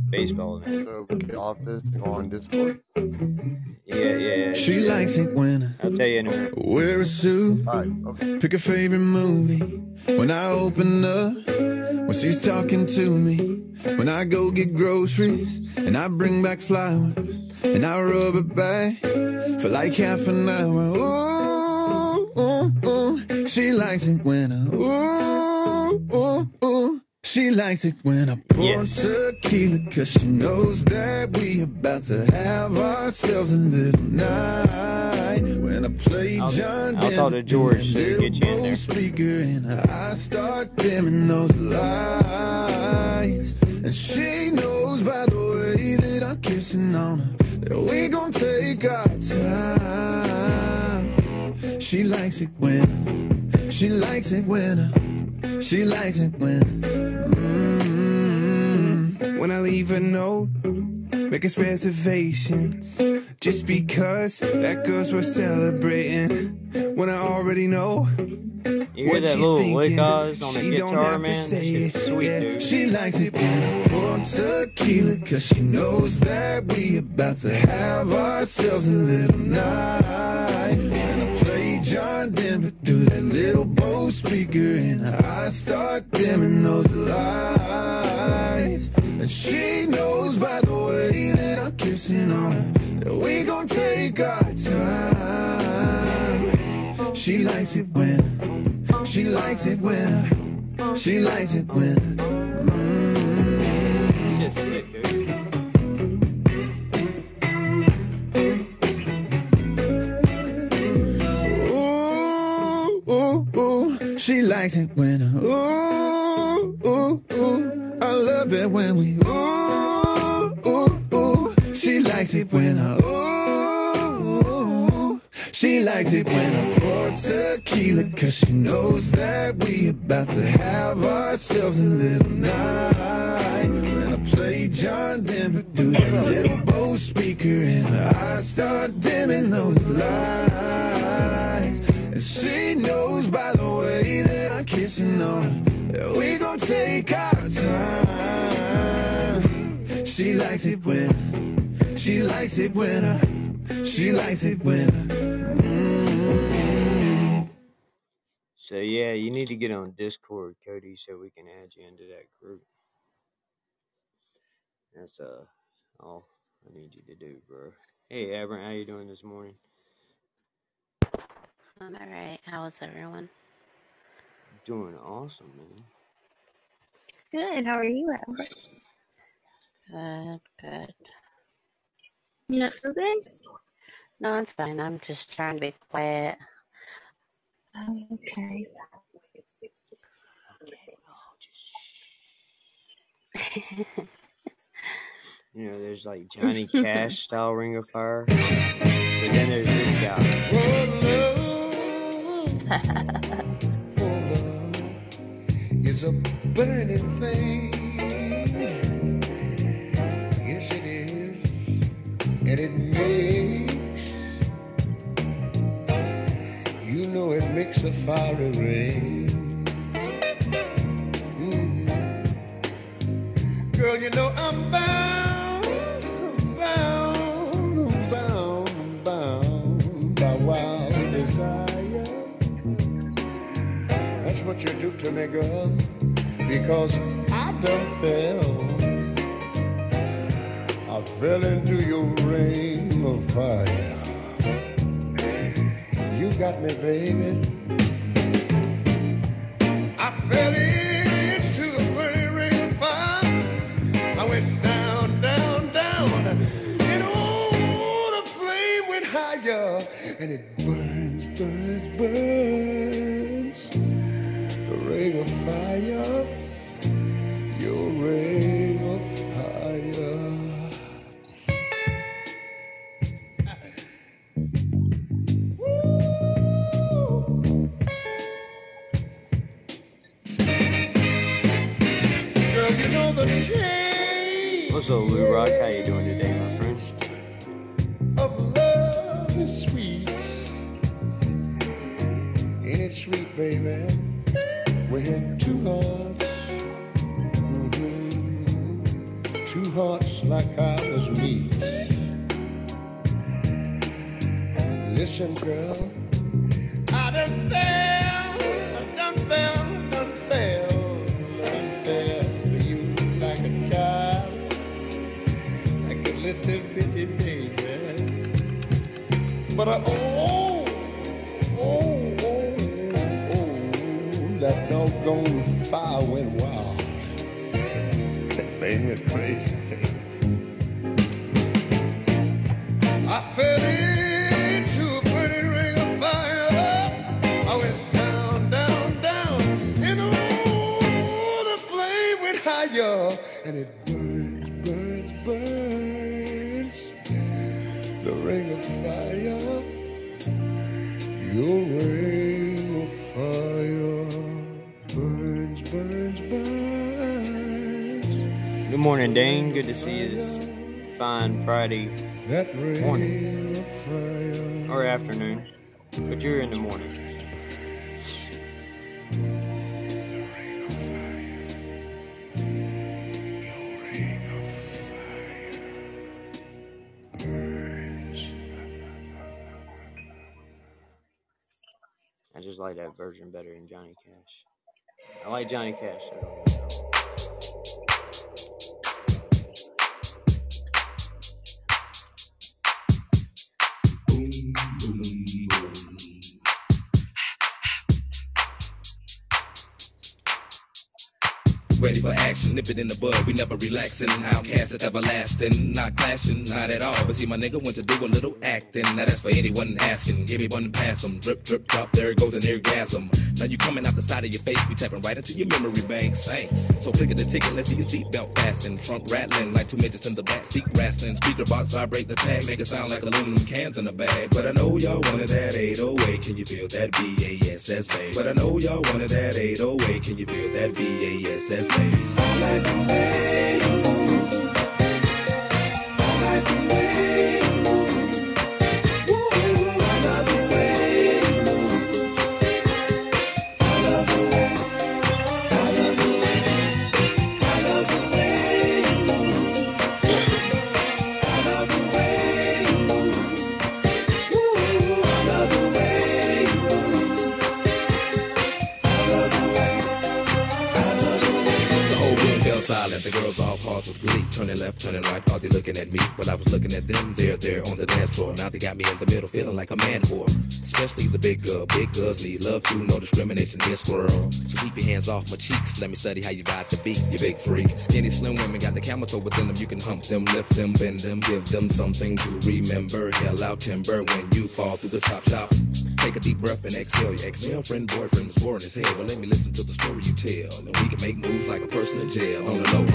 baseball event. So get off this and go on Discord. Yeah, yeah, yeah. She likes it when I'll tell you in a minute. I wear a suit. Alright, okay. Pick a favorite movie when I open up. When she's talking to me. When I go get groceries and I bring back flowers and I rub it back for like half an hour. Ooh, ooh, ooh. She likes it when I ooh, ooh, ooh. She likes it when I pour Yes. tequila cause she knows that we about to have ourselves a little night. When I play I'll- John I'll talk to George so he get you in there. speaker and I start dimming those lights. And she knows by the way that I'm kissing on her that we gon' take our time. She likes it when, she likes it when, she likes it when. Mm, when I leave a note, making reservations. Just because that girl's worth celebrating. When I already know You hear what that she's little lick Oz on the She don't guitar, have to man? That say shit it. is sweet, Yeah, dude. She likes it when I pour tequila cause she knows that we about to have ourselves a little night. John Denver through that little Bose speaker and I start dimming those lights. And she knows by the way that I'm kissing on her that we gon' take our time. She likes it when, she likes it when, she likes it when. Likes it when ooh, ooh, ooh. I love it when we ooh, ooh, ooh. She likes it when I ooh. She likes it when I pour tequila cause she knows that we about to have ourselves a little night. When I play John Denver through that little Bose speaker and I start dimming those lights. Take our time. She likes it when, she likes it when, I, she likes it when. mm, So yeah, you need to get on Discord, Cody, so we can add you into that group. That's uh all I need you to do, bro. Hey, Aberrant, how you doing this morning? I'm alright. How is everyone? Doing awesome, man. Good. How are you, Albert? Good, good. You not feel good? No, I'm fine. I'm just trying to be quiet. Okay. You know, there's like Johnny Cash style Ring of Fire, but then there's this guy. is a burning thing. Yes, it is. And it makes, you know, it makes a fiery rain. Mhm. Girl, you know, I'm bound, bound, bound, bound by wild desire. That's what you do to me, girl, because I done fell. I fell into your ring of fire. You got me, baby. I fell into a burning ring of fire. I went down, down, down, and oh, the flame went higher, and it burns, burns, burns. The ring of fire, Rock? How you doing today, my friend? of love is sweet. Ain't it sweet, baby? When two hearts, mhm, two hearts like ours meet. Listen, girl, I done fell, I done fell, But I, oh, oh, oh, oh, that doggone fire went wild. That thing went crazy. Morning, Dane. Good to see you this fine Friday morning or afternoon, but you're in the morning. I just like that version better than Johnny Cash. I like Johnny Cash. So nip it in the bud. We never relaxing. OutKast is everlasting. Not clashing, not at all. But see, my nigga went to do a little acting. Now that's for anyone asking. Give me one pass 'em. Drip, drip, drop. There it goes an orgasm. Now you coming out the side of your face. We tapping right into your memory banks. Thanks. So click at the ticket. Let's see your seatbelt fasten. Trunk rattling like two midgets in the back seat wrestling. Speaker box vibrate the tag. Make it sound like aluminum cans in a bag. But I know y'all wanted that 808. Can you feel that BASS bass? But I know y'all wanted that 808. Can you feel that BASS bass? All do The Turning left, thought they looking at me. But I was looking at them. They're there on the dance floor. Now they got me in the middle, feeling like a man whore. Especially the big girl. Big girls need love too. No discrimination here, squirrel. So keep your hands off my cheeks. Let me study how you ride the beat. You big freak. Skinny, slim women got the camel toe within them. You can hump them, lift them, bend them, give them something to remember. Hell out timber when you fall through the top shop. Take a deep breath and exhale. Your ex-girlfriend, boyfriend was boring as hell. Well, let me listen to the story you tell. And we can make moves like a person in jail. On the low,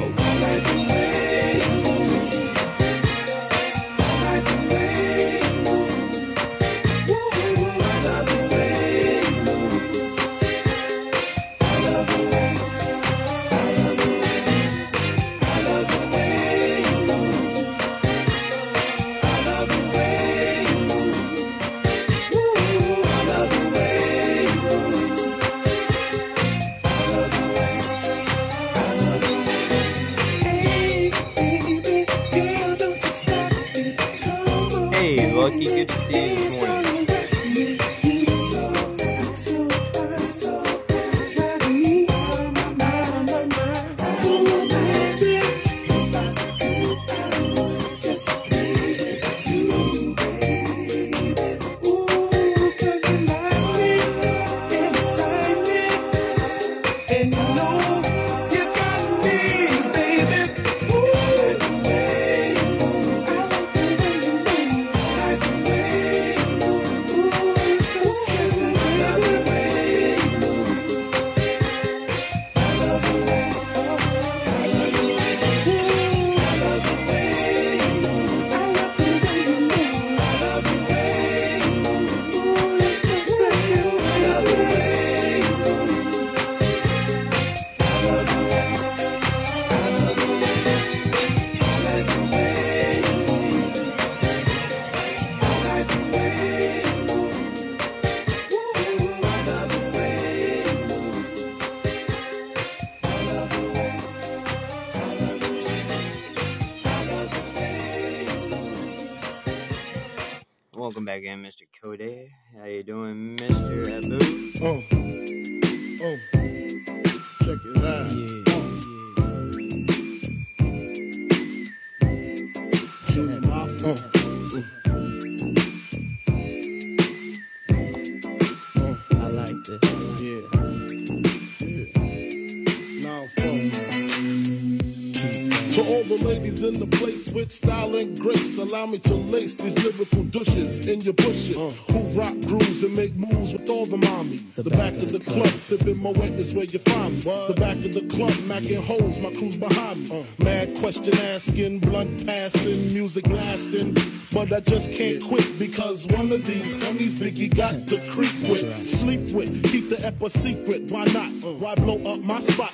The back of the club, macking holes, my crew's behind me. Mad question asking, blunt passing, music lasting. But I just can't quit because one of these homies Biggie got to creep with, sleep with, keep the ep a secret. Why not? Why blow up my spot?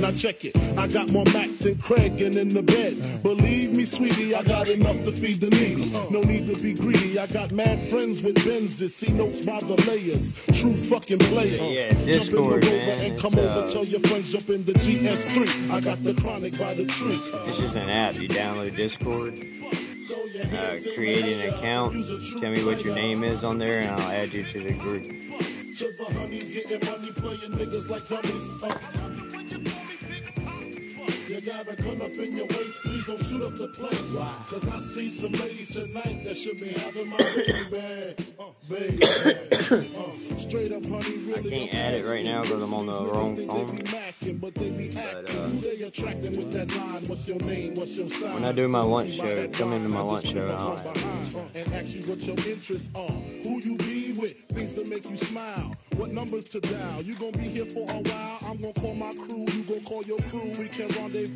Now check it. I got more Mac than Craig and in the bed. Believe me, sweetie, I got enough to feed the needy. No need to be greedy. I got mad friends with Benzes. See notes by the layers. True fucking players. Yeah, jump in the Discord, rover man. and come over. uh, Tell your friends jump in the GS3. I got the chronic by the tree. This is an app. You download Discord, uh, create an account, tell me what your name is on there, and I'll add you to the group. Got a gun up in your waist, please don't shoot up the place. Cause I see some ladies tonight that should be having my baby. Uh, baby. Uh, straight up, honey, really. I can't add it right now because I'm on the wrong phone. But they be acting, who they attracting with that line? What's your name? What's your sign? When I do my lunch show, come into my lunch show, and I'll add it. behind uh, and ask you what your interests are. Who you be with, things to make you smile. What numbers to dial? You gonna be here for a while. I'm gonna call my crew. You gonna call your crew. We can rendezvous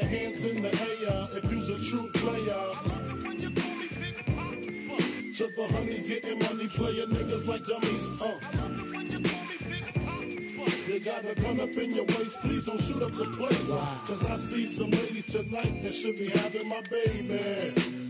Throw your hands in the air if you's a true player. To the honeys getting money, playing niggas like dummies. Uh. You got a gun up in your waist, please don't shoot up the place. Cause I see some ladies tonight that should be having my baby.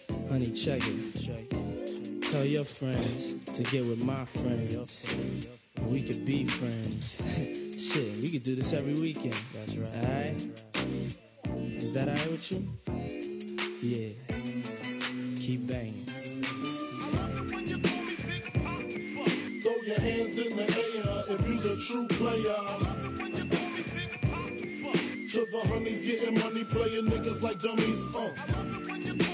Honey, check it. Tell your friends to get with my friends. We could be friends. Shit, we could do this every weekend. That's right. Alright? Is that alright with you? Yeah. Keep banging. Throw your hands in the air if you's a true player. To the honeys getting money, playing niggas like dummies. Uh.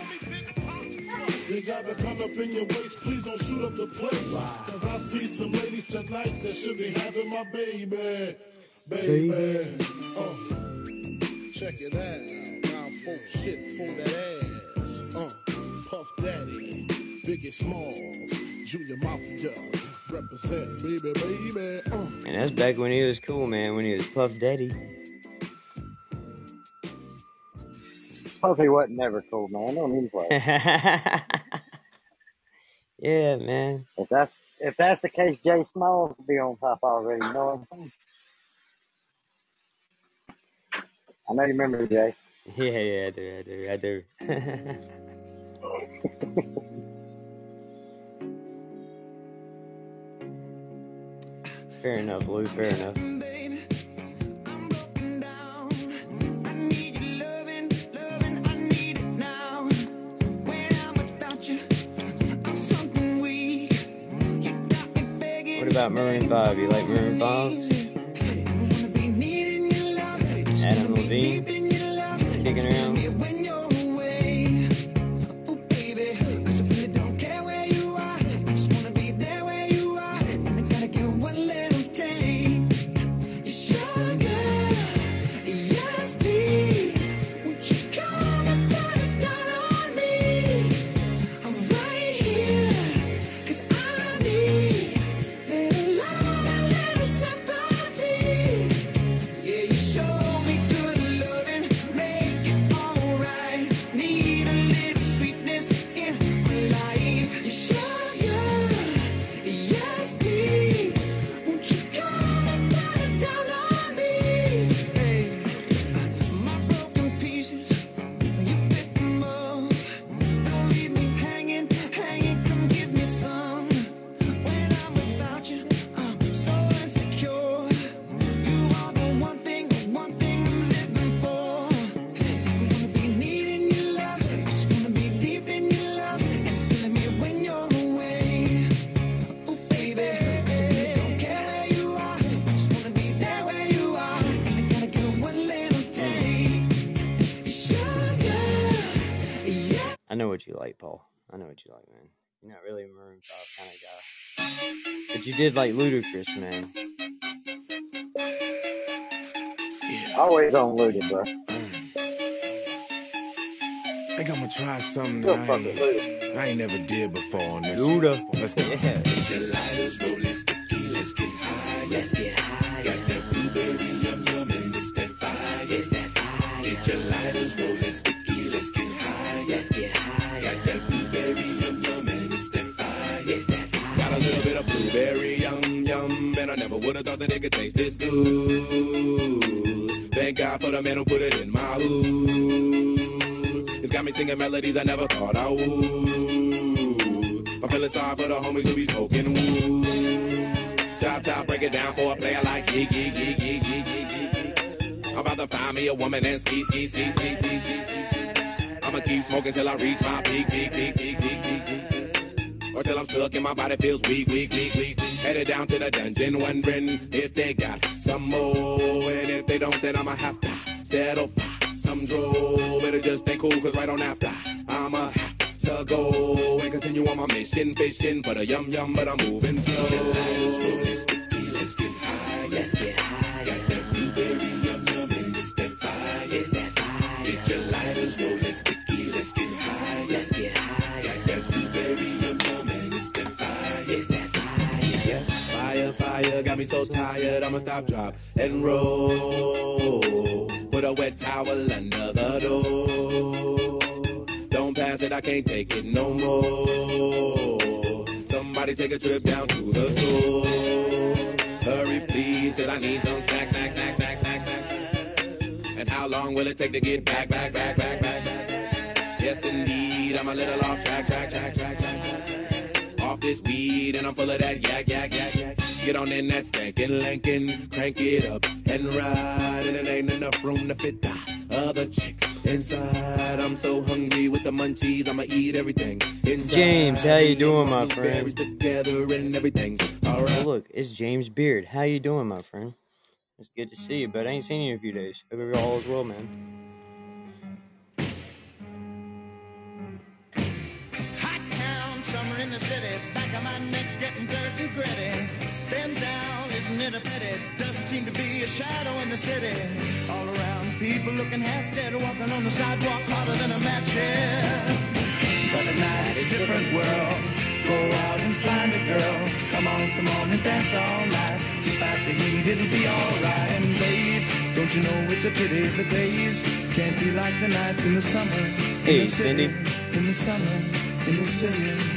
You have a gun up in your waist, please don't shoot up the place. Cause I see some ladies tonight that should be having my baby. Baby. Uh, check it out. Round four shit for that ass. Uh, Puff Daddy, Biggie Smalls, Junior Mafia. Represent, baby, baby. Uh. And that's back when he was cool, man. When he was Puff Daddy. Puffy wasn't never cool, man. Don't even play. yeah, man. If that's if that's the case, Jay Smalls would be on top already. You know what I'm saying? I know you remember Jay. Yeah, yeah, I do, I do, I do. fair enough, Lou. Fair enough. About Maroon 5? You like Maroon 5? Adam Levine? Kicking around? Know what you like, Paul. I know what you like, man. You're not really a Maroon 5 kind of guy. But you did like Ludacris, man. Yeah. Always on Luda, bro. I think I'm gonna try something Go that I ain't, I ain't never did before on this. Luda. Let's go. Yeah. Yum, and I never would have thought that it could taste this good. Thank God for the man who put it in my hood. It's got me singing melodies I never thought I would. I'm feeling sorry for the homies who be smoking wood. Chop chop, break it down for a player like yee yee yee yee yee yee yee. I'm about to find me a woman and ski ski ski ski ski ski ski. I'ma keep smoking till I reach my peak peak peak peak peak peak. peak. Or till I'm stuck and my body feels weak, weak, weak, weak. Headed down to the dungeon, wondering if they got some more. And if they don't, then I'ma have to settle for some draw. Better just stay cool, cause right on after, I'ma have to go and continue on my mission, fishing for the yum yum, but I'm moving slow. So tired, I'ma stop, drop, and roll. Put a wet towel under the door. Don't pass it, I can't take it no more. Somebody take a trip down to the store. Hurry, please, cause I need some snacks, snacks, snacks, snacks, snacks, snacks. And how long will it take to get back, back, back, back, back, back? Yes, indeed, I'm a little off track, track, track, track, track, track, track. Off this weed, and I'm full of that yak, yak, yak, yak. Get on in that stankin' Lincoln, crank it up and ride. And it ain't enough room to fit the other chicks inside. I'm so hungry with the munchies, I'ma eat everything inside. James, how you doing, my friend? together and everything's Oh, alright. look, it's James Beard. How you doing, my friend? It's good to see you, but I ain't seen you in a few days. Hope you're all is well, man. The city, back of my neck getting dirt and gritty. Bend down, isn't it a pity? Doesn't seem to be a shadow in the city. All around, people looking half dead, walking on the sidewalk harder than a match head. But at night, it's a different world. Go out and find a girl. Come on, come on and dance all night. Despite the heat, it'll be alright. And babe, don't you know it's a pity the days can't be like the nights in the summer. In Hey, the city, Cindy. In the summer, in the city.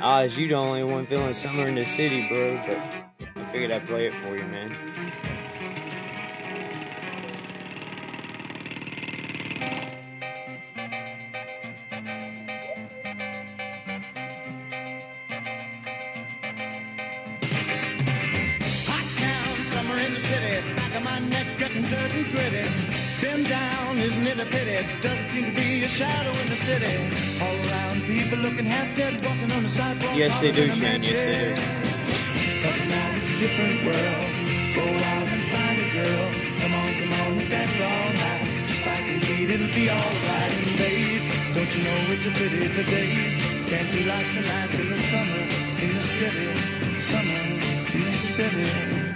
Oz, you the only one feeling summer in the city, bro. But I figured I'd play it for you, man. Isn't it a pity? Doesn't seem to be a shadow in the city. All around, people looking half dead, walking on the sidewalk. Yes, they do, harder than a Shane. Yes, they do. But now it's a different world. Go out and find a girl. Come on, come on, and dance all night. Despite the heat, it'll be alright. And babe, don't you know it's a pity the days can't be like the nights in the summer in the city. Summer in the city.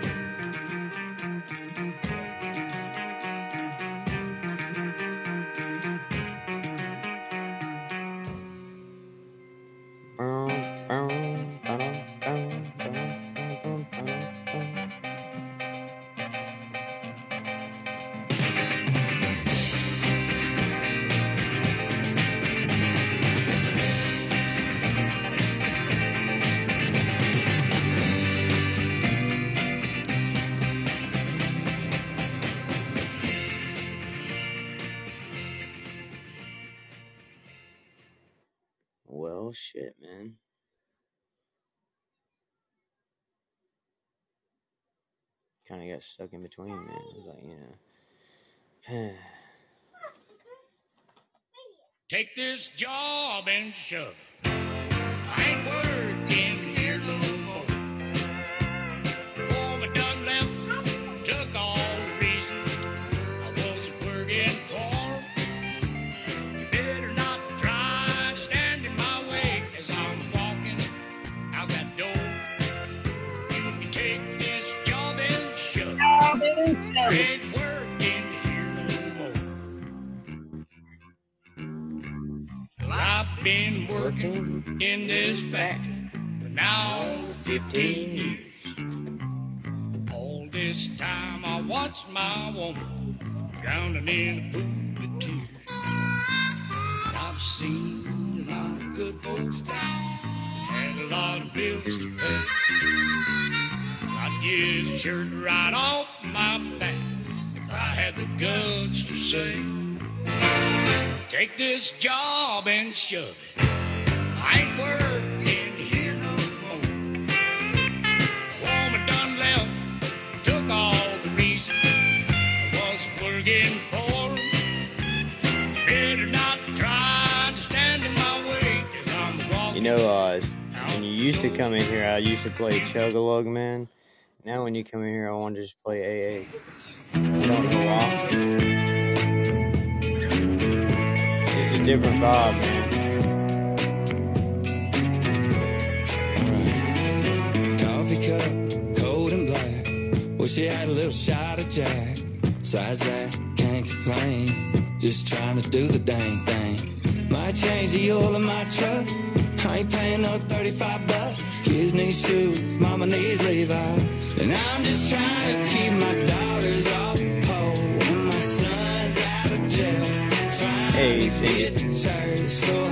Got stuck in between, man. It was like, you know. Take this job and shove it. I ain't working here no more. Woman done left, took all working in this factory for now for 15 years. All this time I watched my woman drowning in a pool of tears. I've seen a lot of good folks die, and a lot of bills to pay. I'd get a shirt right off my back if I had the guts to say. Take this job and shove it. You know, uh, when you used to come in here, I used to play Chug a Lug, man. Now, when you come in here, I want to just play AA. I don't know why. It's just a different vibe, man. Cup, cold and black. Wish you had a little shot of Jack. Besides that, can't complain. Just trying to do the dang thing. Might change the oil in my truck. I ain't paying no 35 bucks. Kids need shoes, mama needs Levi's. And I'm just trying to keep my daughters off the pole. And my son's out of jail. Trying Hey, to get to church so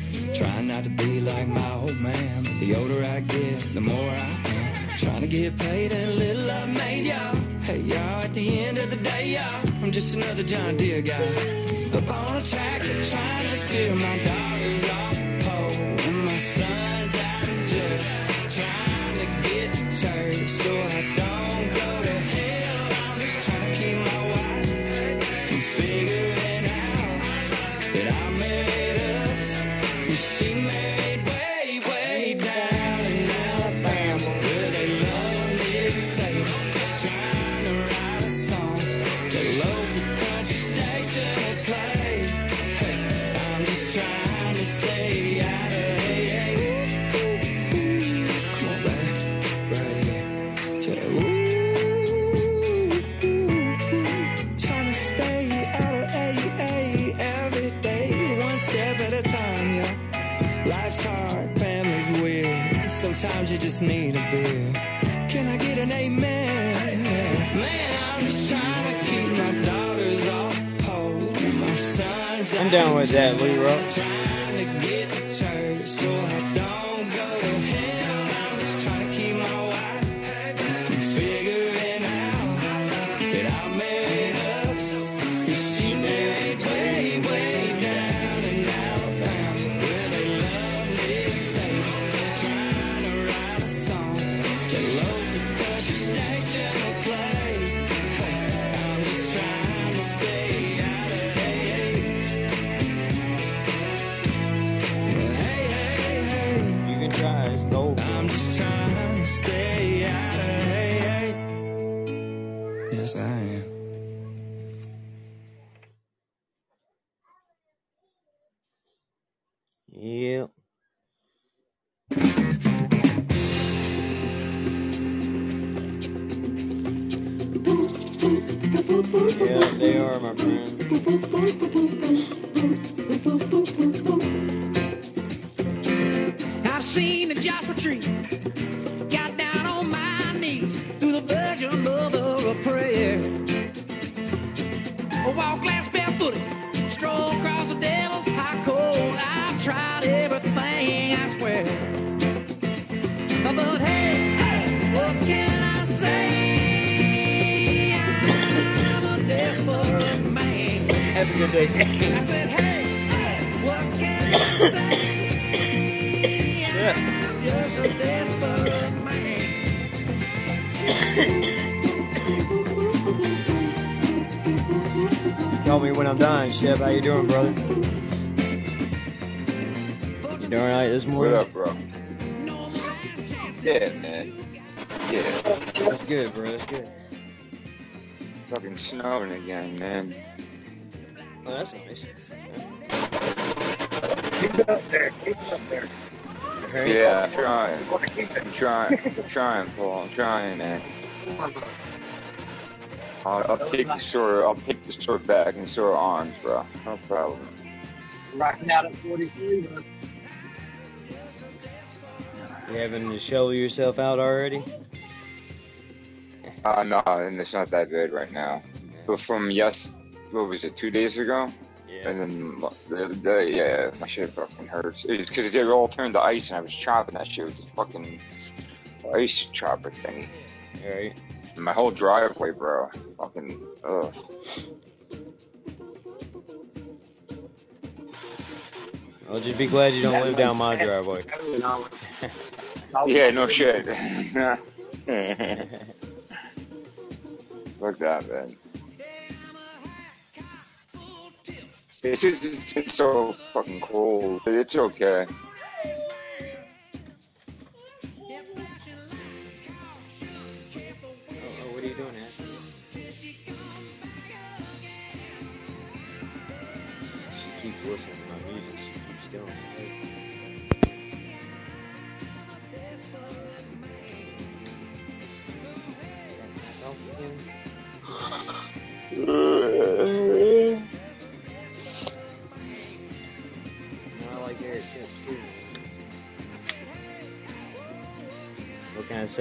Trying not to be like my old man, but the older I get, the more I am. Trying to get paid and little I've made, y'all. Hey, y'all, at the end of the day, y'all, I'm just another John Deere guy. Up on a tractor, trying to steer my daughters off pole. And my son's out of jail, trying to get to church so I need a beer. Can I get an amen? Man, I'm just trying to keep my daughters off pole. My sons I'm down with that, Lee when I'm done, Shep. How you doing, brother? You doing alright this morning? What up, bro? Yeah, man. Yeah. That's good, bro. That's good. Fucking snowing again, man. Oh, that's nice. Keep it up there. Keep it up there. Yeah, I'm trying. I'm trying. I'm trying, Paul. I'm trying, man. I'll, I'll take the short. I'll take the short back and short arms, bro. No problem. Rocking out at 43, bro. You having to show yourself out already? Uh, no, and it's not that good right now. But from yes, what was it, two days ago? Yeah. And then the other day, yeah, my shit fucking hurts. It's because they all turned to ice and I was chopping that shit with this fucking ice chopper thingy. Alright. And my whole driveway, bro. Fucking, ugh. I'll just be glad you don't live down my driveway. Yeah, no shit. Fuck that, man. It's just it's so fucking cold. It's okay.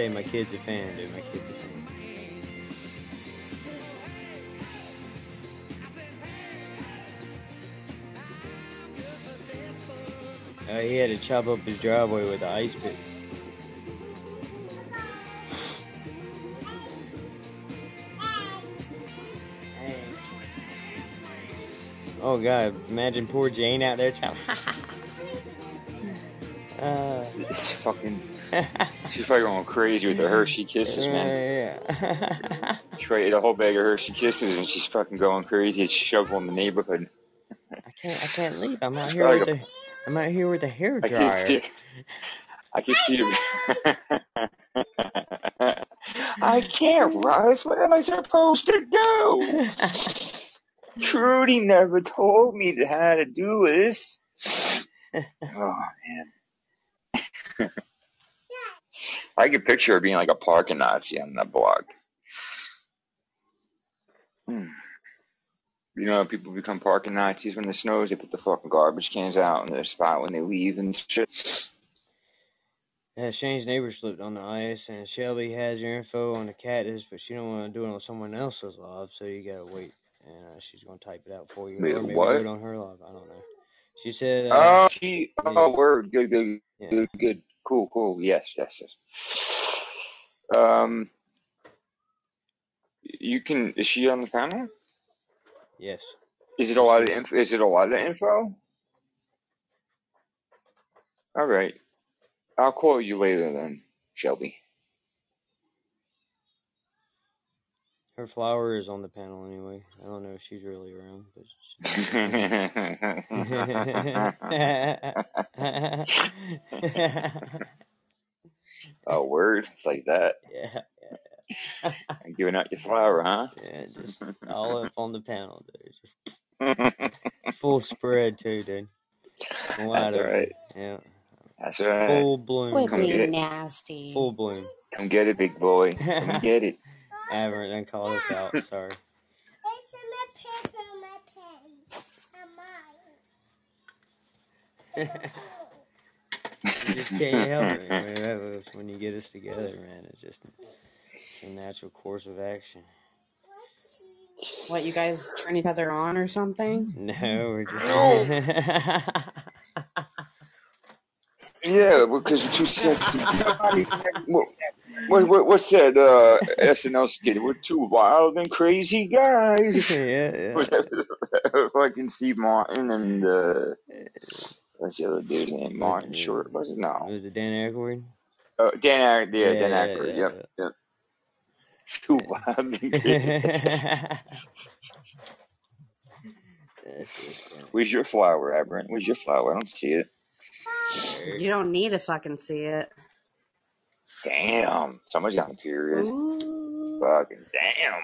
say my kid's a fan, dude. My kid's a fan. Uh, he had to chop up his driveway with an ice pick. Oh god, imagine poor Jane out there chopping. uh, it's fucking. She's probably going crazy with the Hershey Kisses, man. yeah. She probably ate a whole bag of Hershey Kisses and she's fucking going crazy. It's shoveling the neighborhood. I can't. I can't leave. I'm out here with the. I'm out here with the hair dryer. I can see. I can see. I can't, Russ. What am I supposed to do? Trudy never told me to how to do this. Oh man. I could picture her being like a parking Nazi on that block. Hmm. You know, people become parking Nazis when it snows. They put the fucking garbage cans out in their spot when they leave and shit. Yeah, Shane's neighbor slipped on the ice, and Shelby has your info on the cactus, but she don't want to do it on someone else's live, so you gotta wait, and uh, she's gonna type it out for you, Wait, or maybe what? do it on her live. I don't know. She said, uh, Oh, she. Oh, word. Good, good, good, good. Cool, cool. Yes, yes, yes. Um, you can. Is she on the panel? yes. Is it a lot of info? Is it a lot of info? All right. I'll call you later then, Shelby. Her flower is on the panel anyway. I don't know if she's really around, but oh, word. It's like that. yeah, I'm giving out your flower, huh? yeah, just all up on the panel, dude. Just full spread too, dude. Wide That's right. Yeah. That's all right. Full bloom. Quit Come get being nasty. Full bloom. Come get it, big boy. Come get it. Aberrant then called us out. Sorry. you just can't help it. man. That was when you get us together, man. It's just it's a natural course of action. What, you guys turn each other on or something? No, we're just. Yeah, because you're too sexy. what, what, what, what's that uh, SNL skit? We're two wild and crazy guys. yeah, yeah. Fucking Steve Martin and uh, what's the other dude's name? Martin Short. Was it? No. Was it Dan Aykroyd? Uh, Dan Aykroyd. Yeah, Yeah, Dan yeah, Aykroyd. yeah, yep, yep. Two wild and crazy. Where's your flower, Aberrant? Where's your flower? I don't see it. You don't need to fucking see it. Damn. Somebody's on a period. Fucking damn.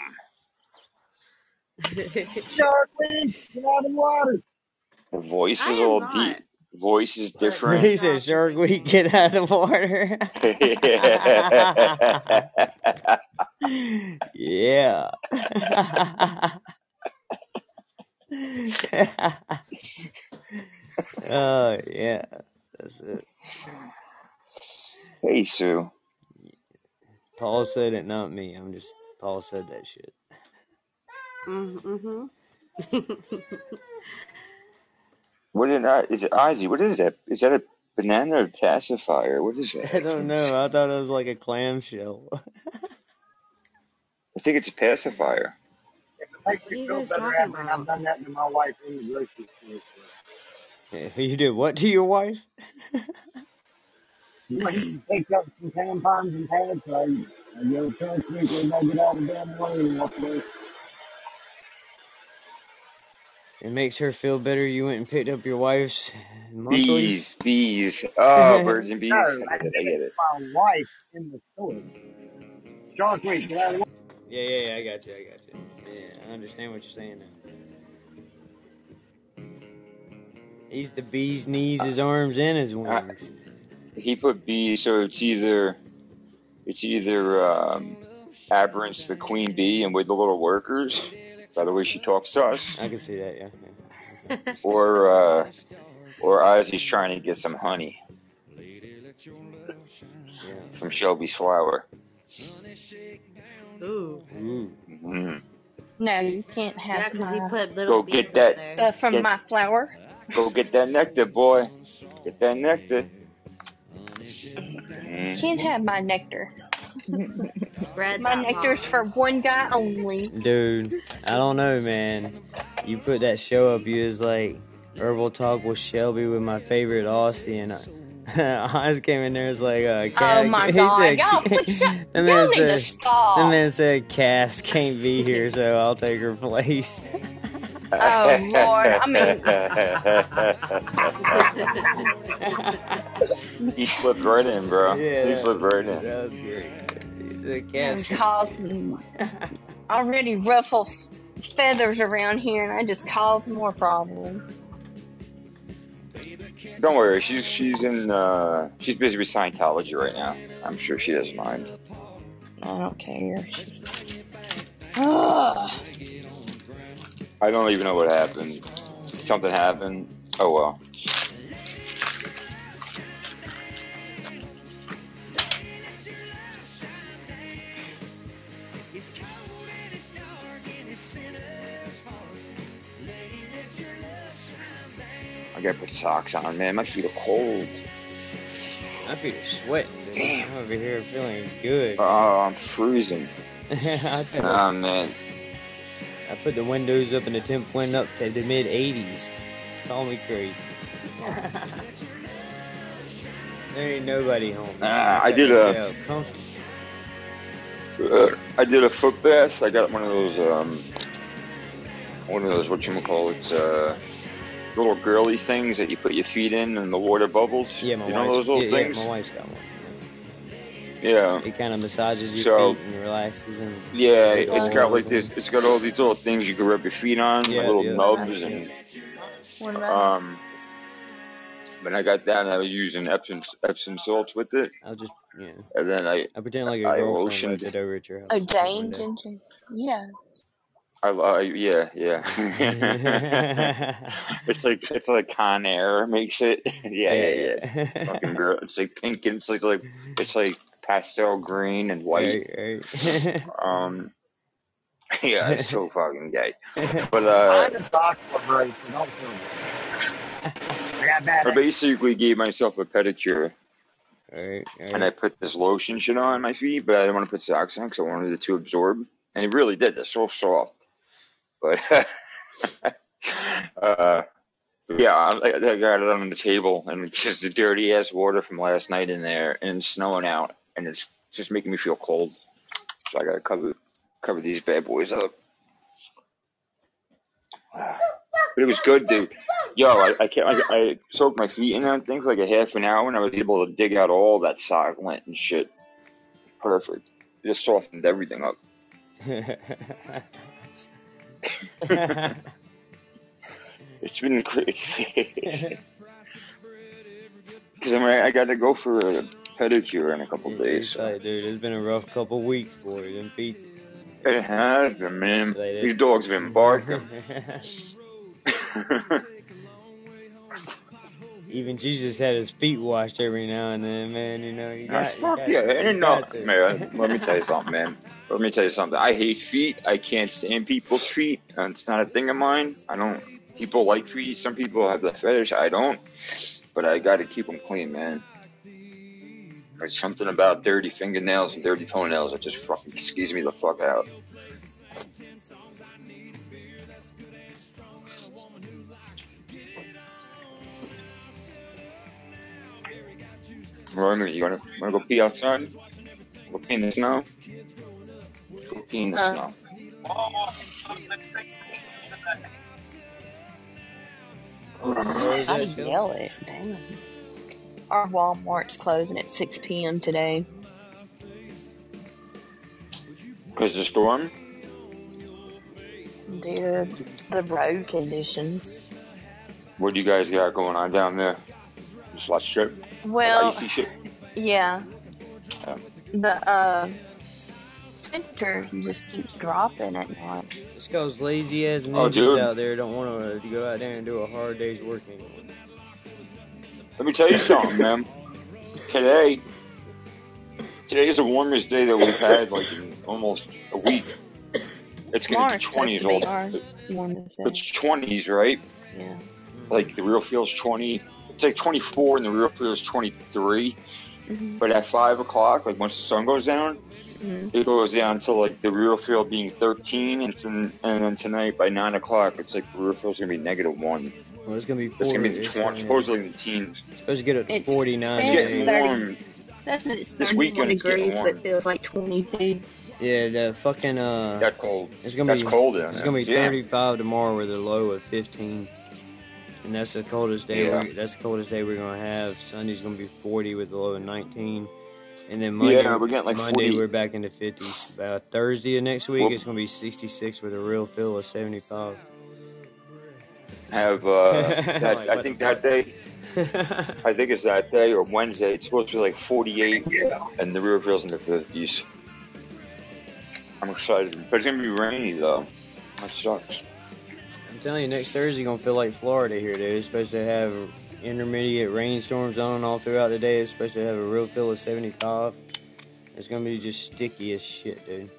Shark Week, get out of the water. The voice is am all not. deep. Voice is different. he said, "Shark Week, get out of the water." yeah. oh yeah, that's it. hey, Sue. Paul said it, not me. I'm just Paul said that shit. Mm-hmm. What is that? Is it Ozzy? What is that? Is that a banana or pacifier? What is that? I don't know. I thought it was like a clamshell. I think it's a pacifier. Makes What are me you feel guys better talking after about? I've done that to my wife in the grocery store. You did what to your wife? You know, he picked up some tampons and pads, so I, I go Shark Week, everybody get out of the damn way and walk away. It makes her feel better. You went and picked up your wife's monthlies. Bees, bees. Oh, birds and bees. No, I I get it. It. my wife in the store. Shark Week, get out of the way. Yeah, yeah, yeah. I got you. I got you. Yeah, I understand what you're saying now. He's the bee's knees, his arms, and his wings. He put bees, so it's either it's either um, Aberrant's the queen bee and we're the little workers. By the way, she talks to us. I can see that. Yeah. yeah. or uh, or Ozzy's trying to get some honey from Shelby's flower. Ooh. Ooh. Mm. No, you can't have Yeah, because he my- put little Go get that. there. uh, from get- my flower. Go get that nectar, boy. Get that nectar. Mm. Can't have my nectar. Spread My that nectar's for one guy only. Dude, I don't know, man. You put that show up, you was like, Herbal Talk with Shelby with my favorite Aussie, and I, I just came in there as like, uh, Oh Cass, my he god, said, y'all, please shut, the y'all man need to said, the man said Cass can't be here, so I'll take her place. Oh lord, I mean, he slipped right in, bro. Yeah, he that- slipped right in. That was great. He said and Cass. cause already ruffle feathers around here, and I just cause more problems. Don't worry, she's she's in uh she's busy with Scientology right now. I'm sure she doesn't mind. I don't care. Ugh. I don't even know what happened. Something happened. Oh well. I gotta put socks on, man. My feet are cold. My feet are sweating. Dude. I'm over here feeling good. Oh, I'm freezing. Oh man. I put the windows up and the temp went up to the mid 80s. Call me crazy. there ain't nobody home. Ah, I did a-. Uh, I did a foot bath. I got one of those, um, one of those what you call it, uh, little girly things that you put your feet in and the water bubbles. Yeah, my you know those little yeah, things. Yeah, my wife's got one. Yeah. It kind of massages your So- feet and relaxes them. Yeah, Big it's old got like holes this. It's got all these little things you can rub your feet on, Yeah, like little yeah. nubs, and um. When I got that, I was using Epsom Epsom salts with it, I'll just, yeah. and then I I pretend like a I girlfriend lotioned. left it over at your house. oh, one Jane day. Ginger? Yeah. I, I yeah yeah. it's like it's like Conair makes it. yeah yeah yeah. It's fucking girl. It's like pink and it's like like it's like pastel green and white. Right, right. Um. Yeah, it's so fucking gay. But uh, I'm a sock vibration. Don't feel. I got bad. I basically gave myself a pedicure, Right, right. and I put this lotion shit on my feet, but I didn't want to put socks on because I wanted it to absorb, and it really did. They're so soft. But uh, yeah, I, I got it on the table, and it's just the dirty ass water from last night in there, and it's snowing out, and it's just making me feel cold. So I gotta cover cover these bad boys up. But it was good, dude. Yo, I I, can't, I, I soaked my feet in that thing for like a half an hour, and I was able to dig out all that sock lint and shit. Perfect. It just softened everything up. It's been crazy. Because I mean, I got to go for a pedicure in a couple days. So. Like, dude, it's been a rough couple weeks for you. Them feet. It has been, man. Like, These dogs been barking. Even Jesus had his feet washed every now and then, man. You know, you got, you fuck got, yeah, you nothing, man. Let me tell you something, man. Let me tell you something. I hate feet. I can't stand people's feet. It's not a thing of mine. I don't. People like feet. Some people have the fetish. I don't. But I got to keep them clean, man. There's something about dirty fingernails and dirty toenails that just fucking skews me the fuck out. Roman, you wanna wanna go pee outside? Go pee in the snow? Go pee in the Uh. snow. I that show? yell it. Damn. Our Walmart's closing at 6 p.m. today. Cause the storm? due to the road conditions. What do you guys got going on down there? Just lot of strip? Well, icy shit? yeah, Yeah. the uh, temperature just keeps dropping at night. Just cause lazy as Oh, ninjas dude. out there don't want to go out there and do a hard day's work anymore. Let me tell you something, man. Today, today is the warmest day that we've had like in almost a week. It's gonna be Tomorrow's supposed twenties to be all. day. It's twenties, right? Yeah. like the real feels twenty. It's like twenty four, and the real feels twenty But at five o'clock, like once the sun goes down, Mhm. it goes down to like the real feel being thirteen, and then and then tonight by nine o'clock, it's like the real feel's gonna be negative one. Well, it's gonna be. It's gonna be the twenty, supposedly in the teens. Supposed to get it It's- 49 it's It's getting 30. warm. That's it's This weekend it's getting degrees, warm. but feels like 22. Yeah, the fucking uh. That cold. It's gonna That's be cold down It's there. gonna be Yeah. 35 tomorrow with a low of 15, and that's the coldest day. Yeah. We, that's the coldest day we're gonna have. Sunday's gonna be 40 with a low of 19, and then Monday, Yeah, we're getting like Monday 40. we're back in the 50s. Uh, Thursday of next week Well- it's gonna be 66 with a real feel of 75. Have uh, that, I think that day. I think it's that day or Wednesday. It's supposed to be like 48, and the real feels in the 50s. I'm excited, but it's gonna be rainy though. That sucks. I'm telling you, next Thursday gonna feel like Florida here, dude. It's supposed to have intermediate rainstorms on all throughout the day. It's supposed to have a real feel of 75. It's gonna be just sticky as shit, dude.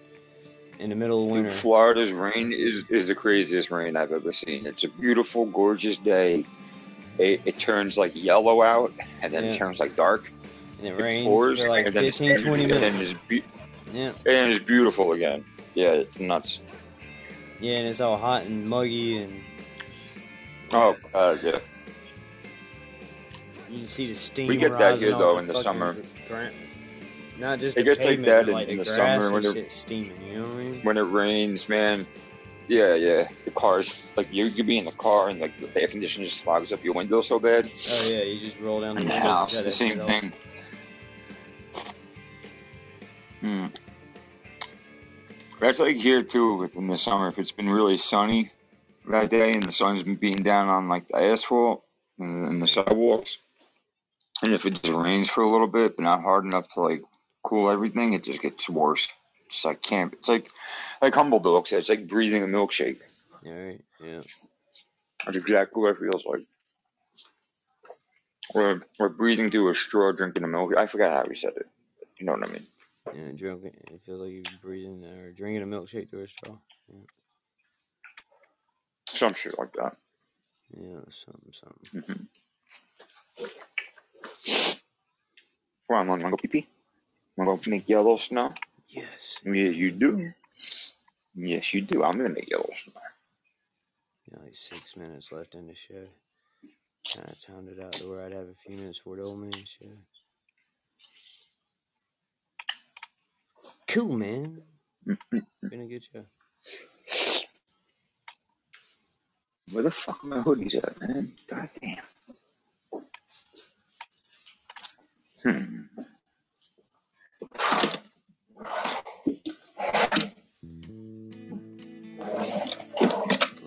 In the middle of Dude, winter. Florida's rain is, is the craziest rain I've ever seen. It's a beautiful, gorgeous day. It, it turns like yellow out, and then Yeah. it turns like dark. And it rains pours, for like and then 15, it's, 20 and then minutes. it's, be- Yeah. and it's beautiful again. Yeah, it's nuts. Yeah, and it's all hot and muggy, and Oh, uh, yeah. you can see the steam We get that off though, in the fucking summer. gra- Not just It gets like that in- like in the the summer when shit steaming. You know what I mean? When it rains, man. Yeah, yeah. The cars, like you could be in the car and like the air conditioner just fogs up your window so bad. Oh yeah, you just roll down the the house, the same thing. Hmm. That's like here too in the summer. If it's been really sunny that day and the sun's been beating down on like the asphalt and, and the sidewalks, and if it just rains for a little bit but not hard enough to like cool everything, it just gets worse. It's like camp. It's like like Humble Dog said. It's like breathing a milkshake. Yeah, right. Yeah. That's exactly what it feels like. Or, or breathing through a straw, drinking a milk. I forgot how he said it. You know what I mean? Yeah, drinking. It feels like you're breathing or drinking a milkshake through a straw. Yeah, Some shit like that. yeah something, something. hmm Come on, wanna go pee pee? Wanna make yellow snow? Yes. Yes, you do. Yes, you do. I'm gonna make yellow snow. Yeah, like six minutes left in the show. Kind of timed it out to where I'd have a few minutes for the old man show. Cool, man. Been a good show. Where the fuck are my hoodies at, man? God damn. Hmm.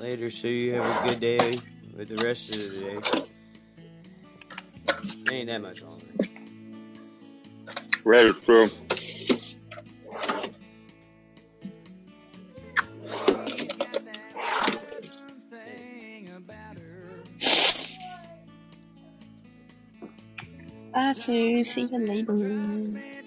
Later, so you have a good day with the rest of the day. Ain't that much longer. Right, bro. Bye, Sue. See you later.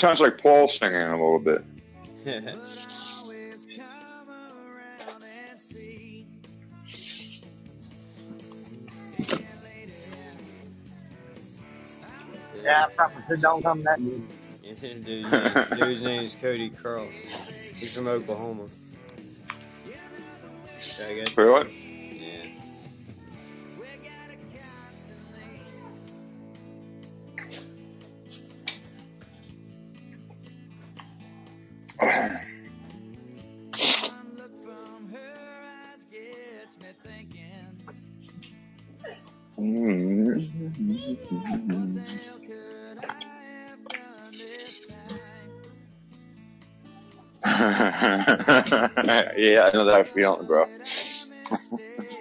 Sounds like Paul singing a little bit. Yeah, I probably don't come that good. dude's, name, dude's name is Cody Cross. He's from Oklahoma. So I guess. For what? yeah, I know that feeling, bro.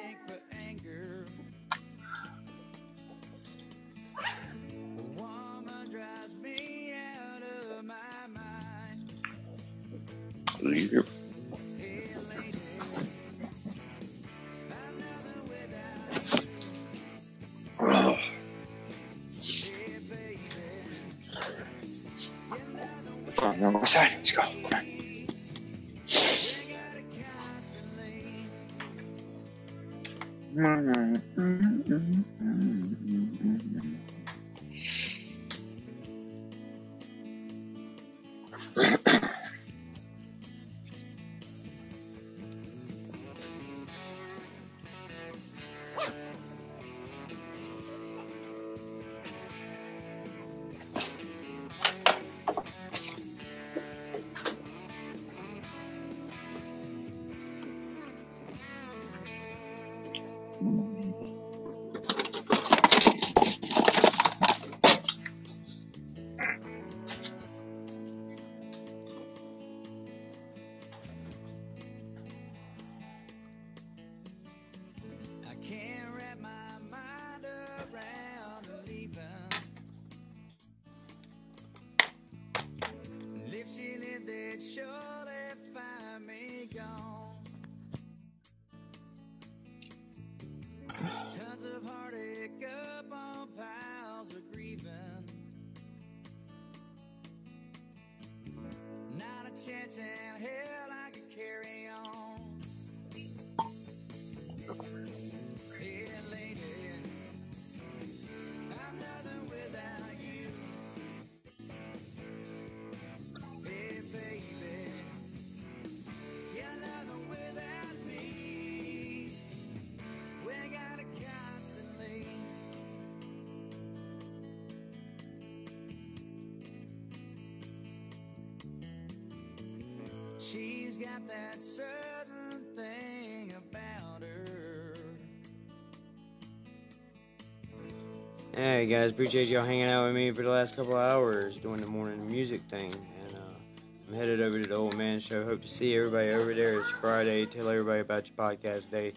guys, appreciate y'all hanging out with me for the last couple hours doing the morning music thing. And uh, I'm headed over to the Old Man Show. Hope to see everybody over there. It's Friday. Tell everybody about your podcast day.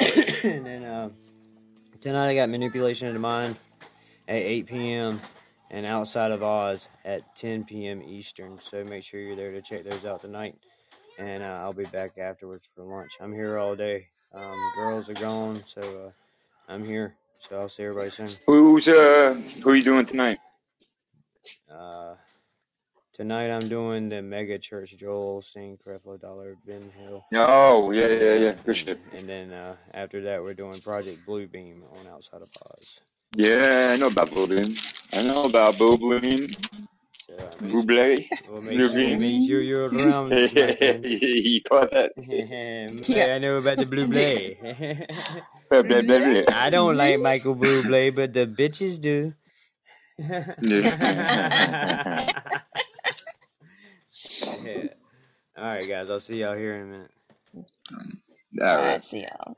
and then uh, tonight I got Manipulation of the Mind at 8 p.m. and Outside of Oz at 10 p.m. Eastern. So make sure you're there to check those out tonight. And uh, I'll be back afterwards for lunch. I'm here all day. Um, girls are gone, so uh, I'm here. So I'll see everybody soon. Who's uh who are you doing tonight? Uh, tonight I'm doing the Mega Church Joel Osteen, Creflo Dollar, Ben Hill. Oh yeah yeah yeah good shit. And then uh, after that we're doing Project Bluebeam on Outside of Oz. Yeah, I know about Bluebeam. I know about Bluebeam. So uh, Buble. well, make sure, make sure you're around, you caught that? yeah. I know about the Blue I don't like Michael Blue Blade, but the bitches do. yeah. All right, guys. I'll see y'all here in a minute. All right. see y'all.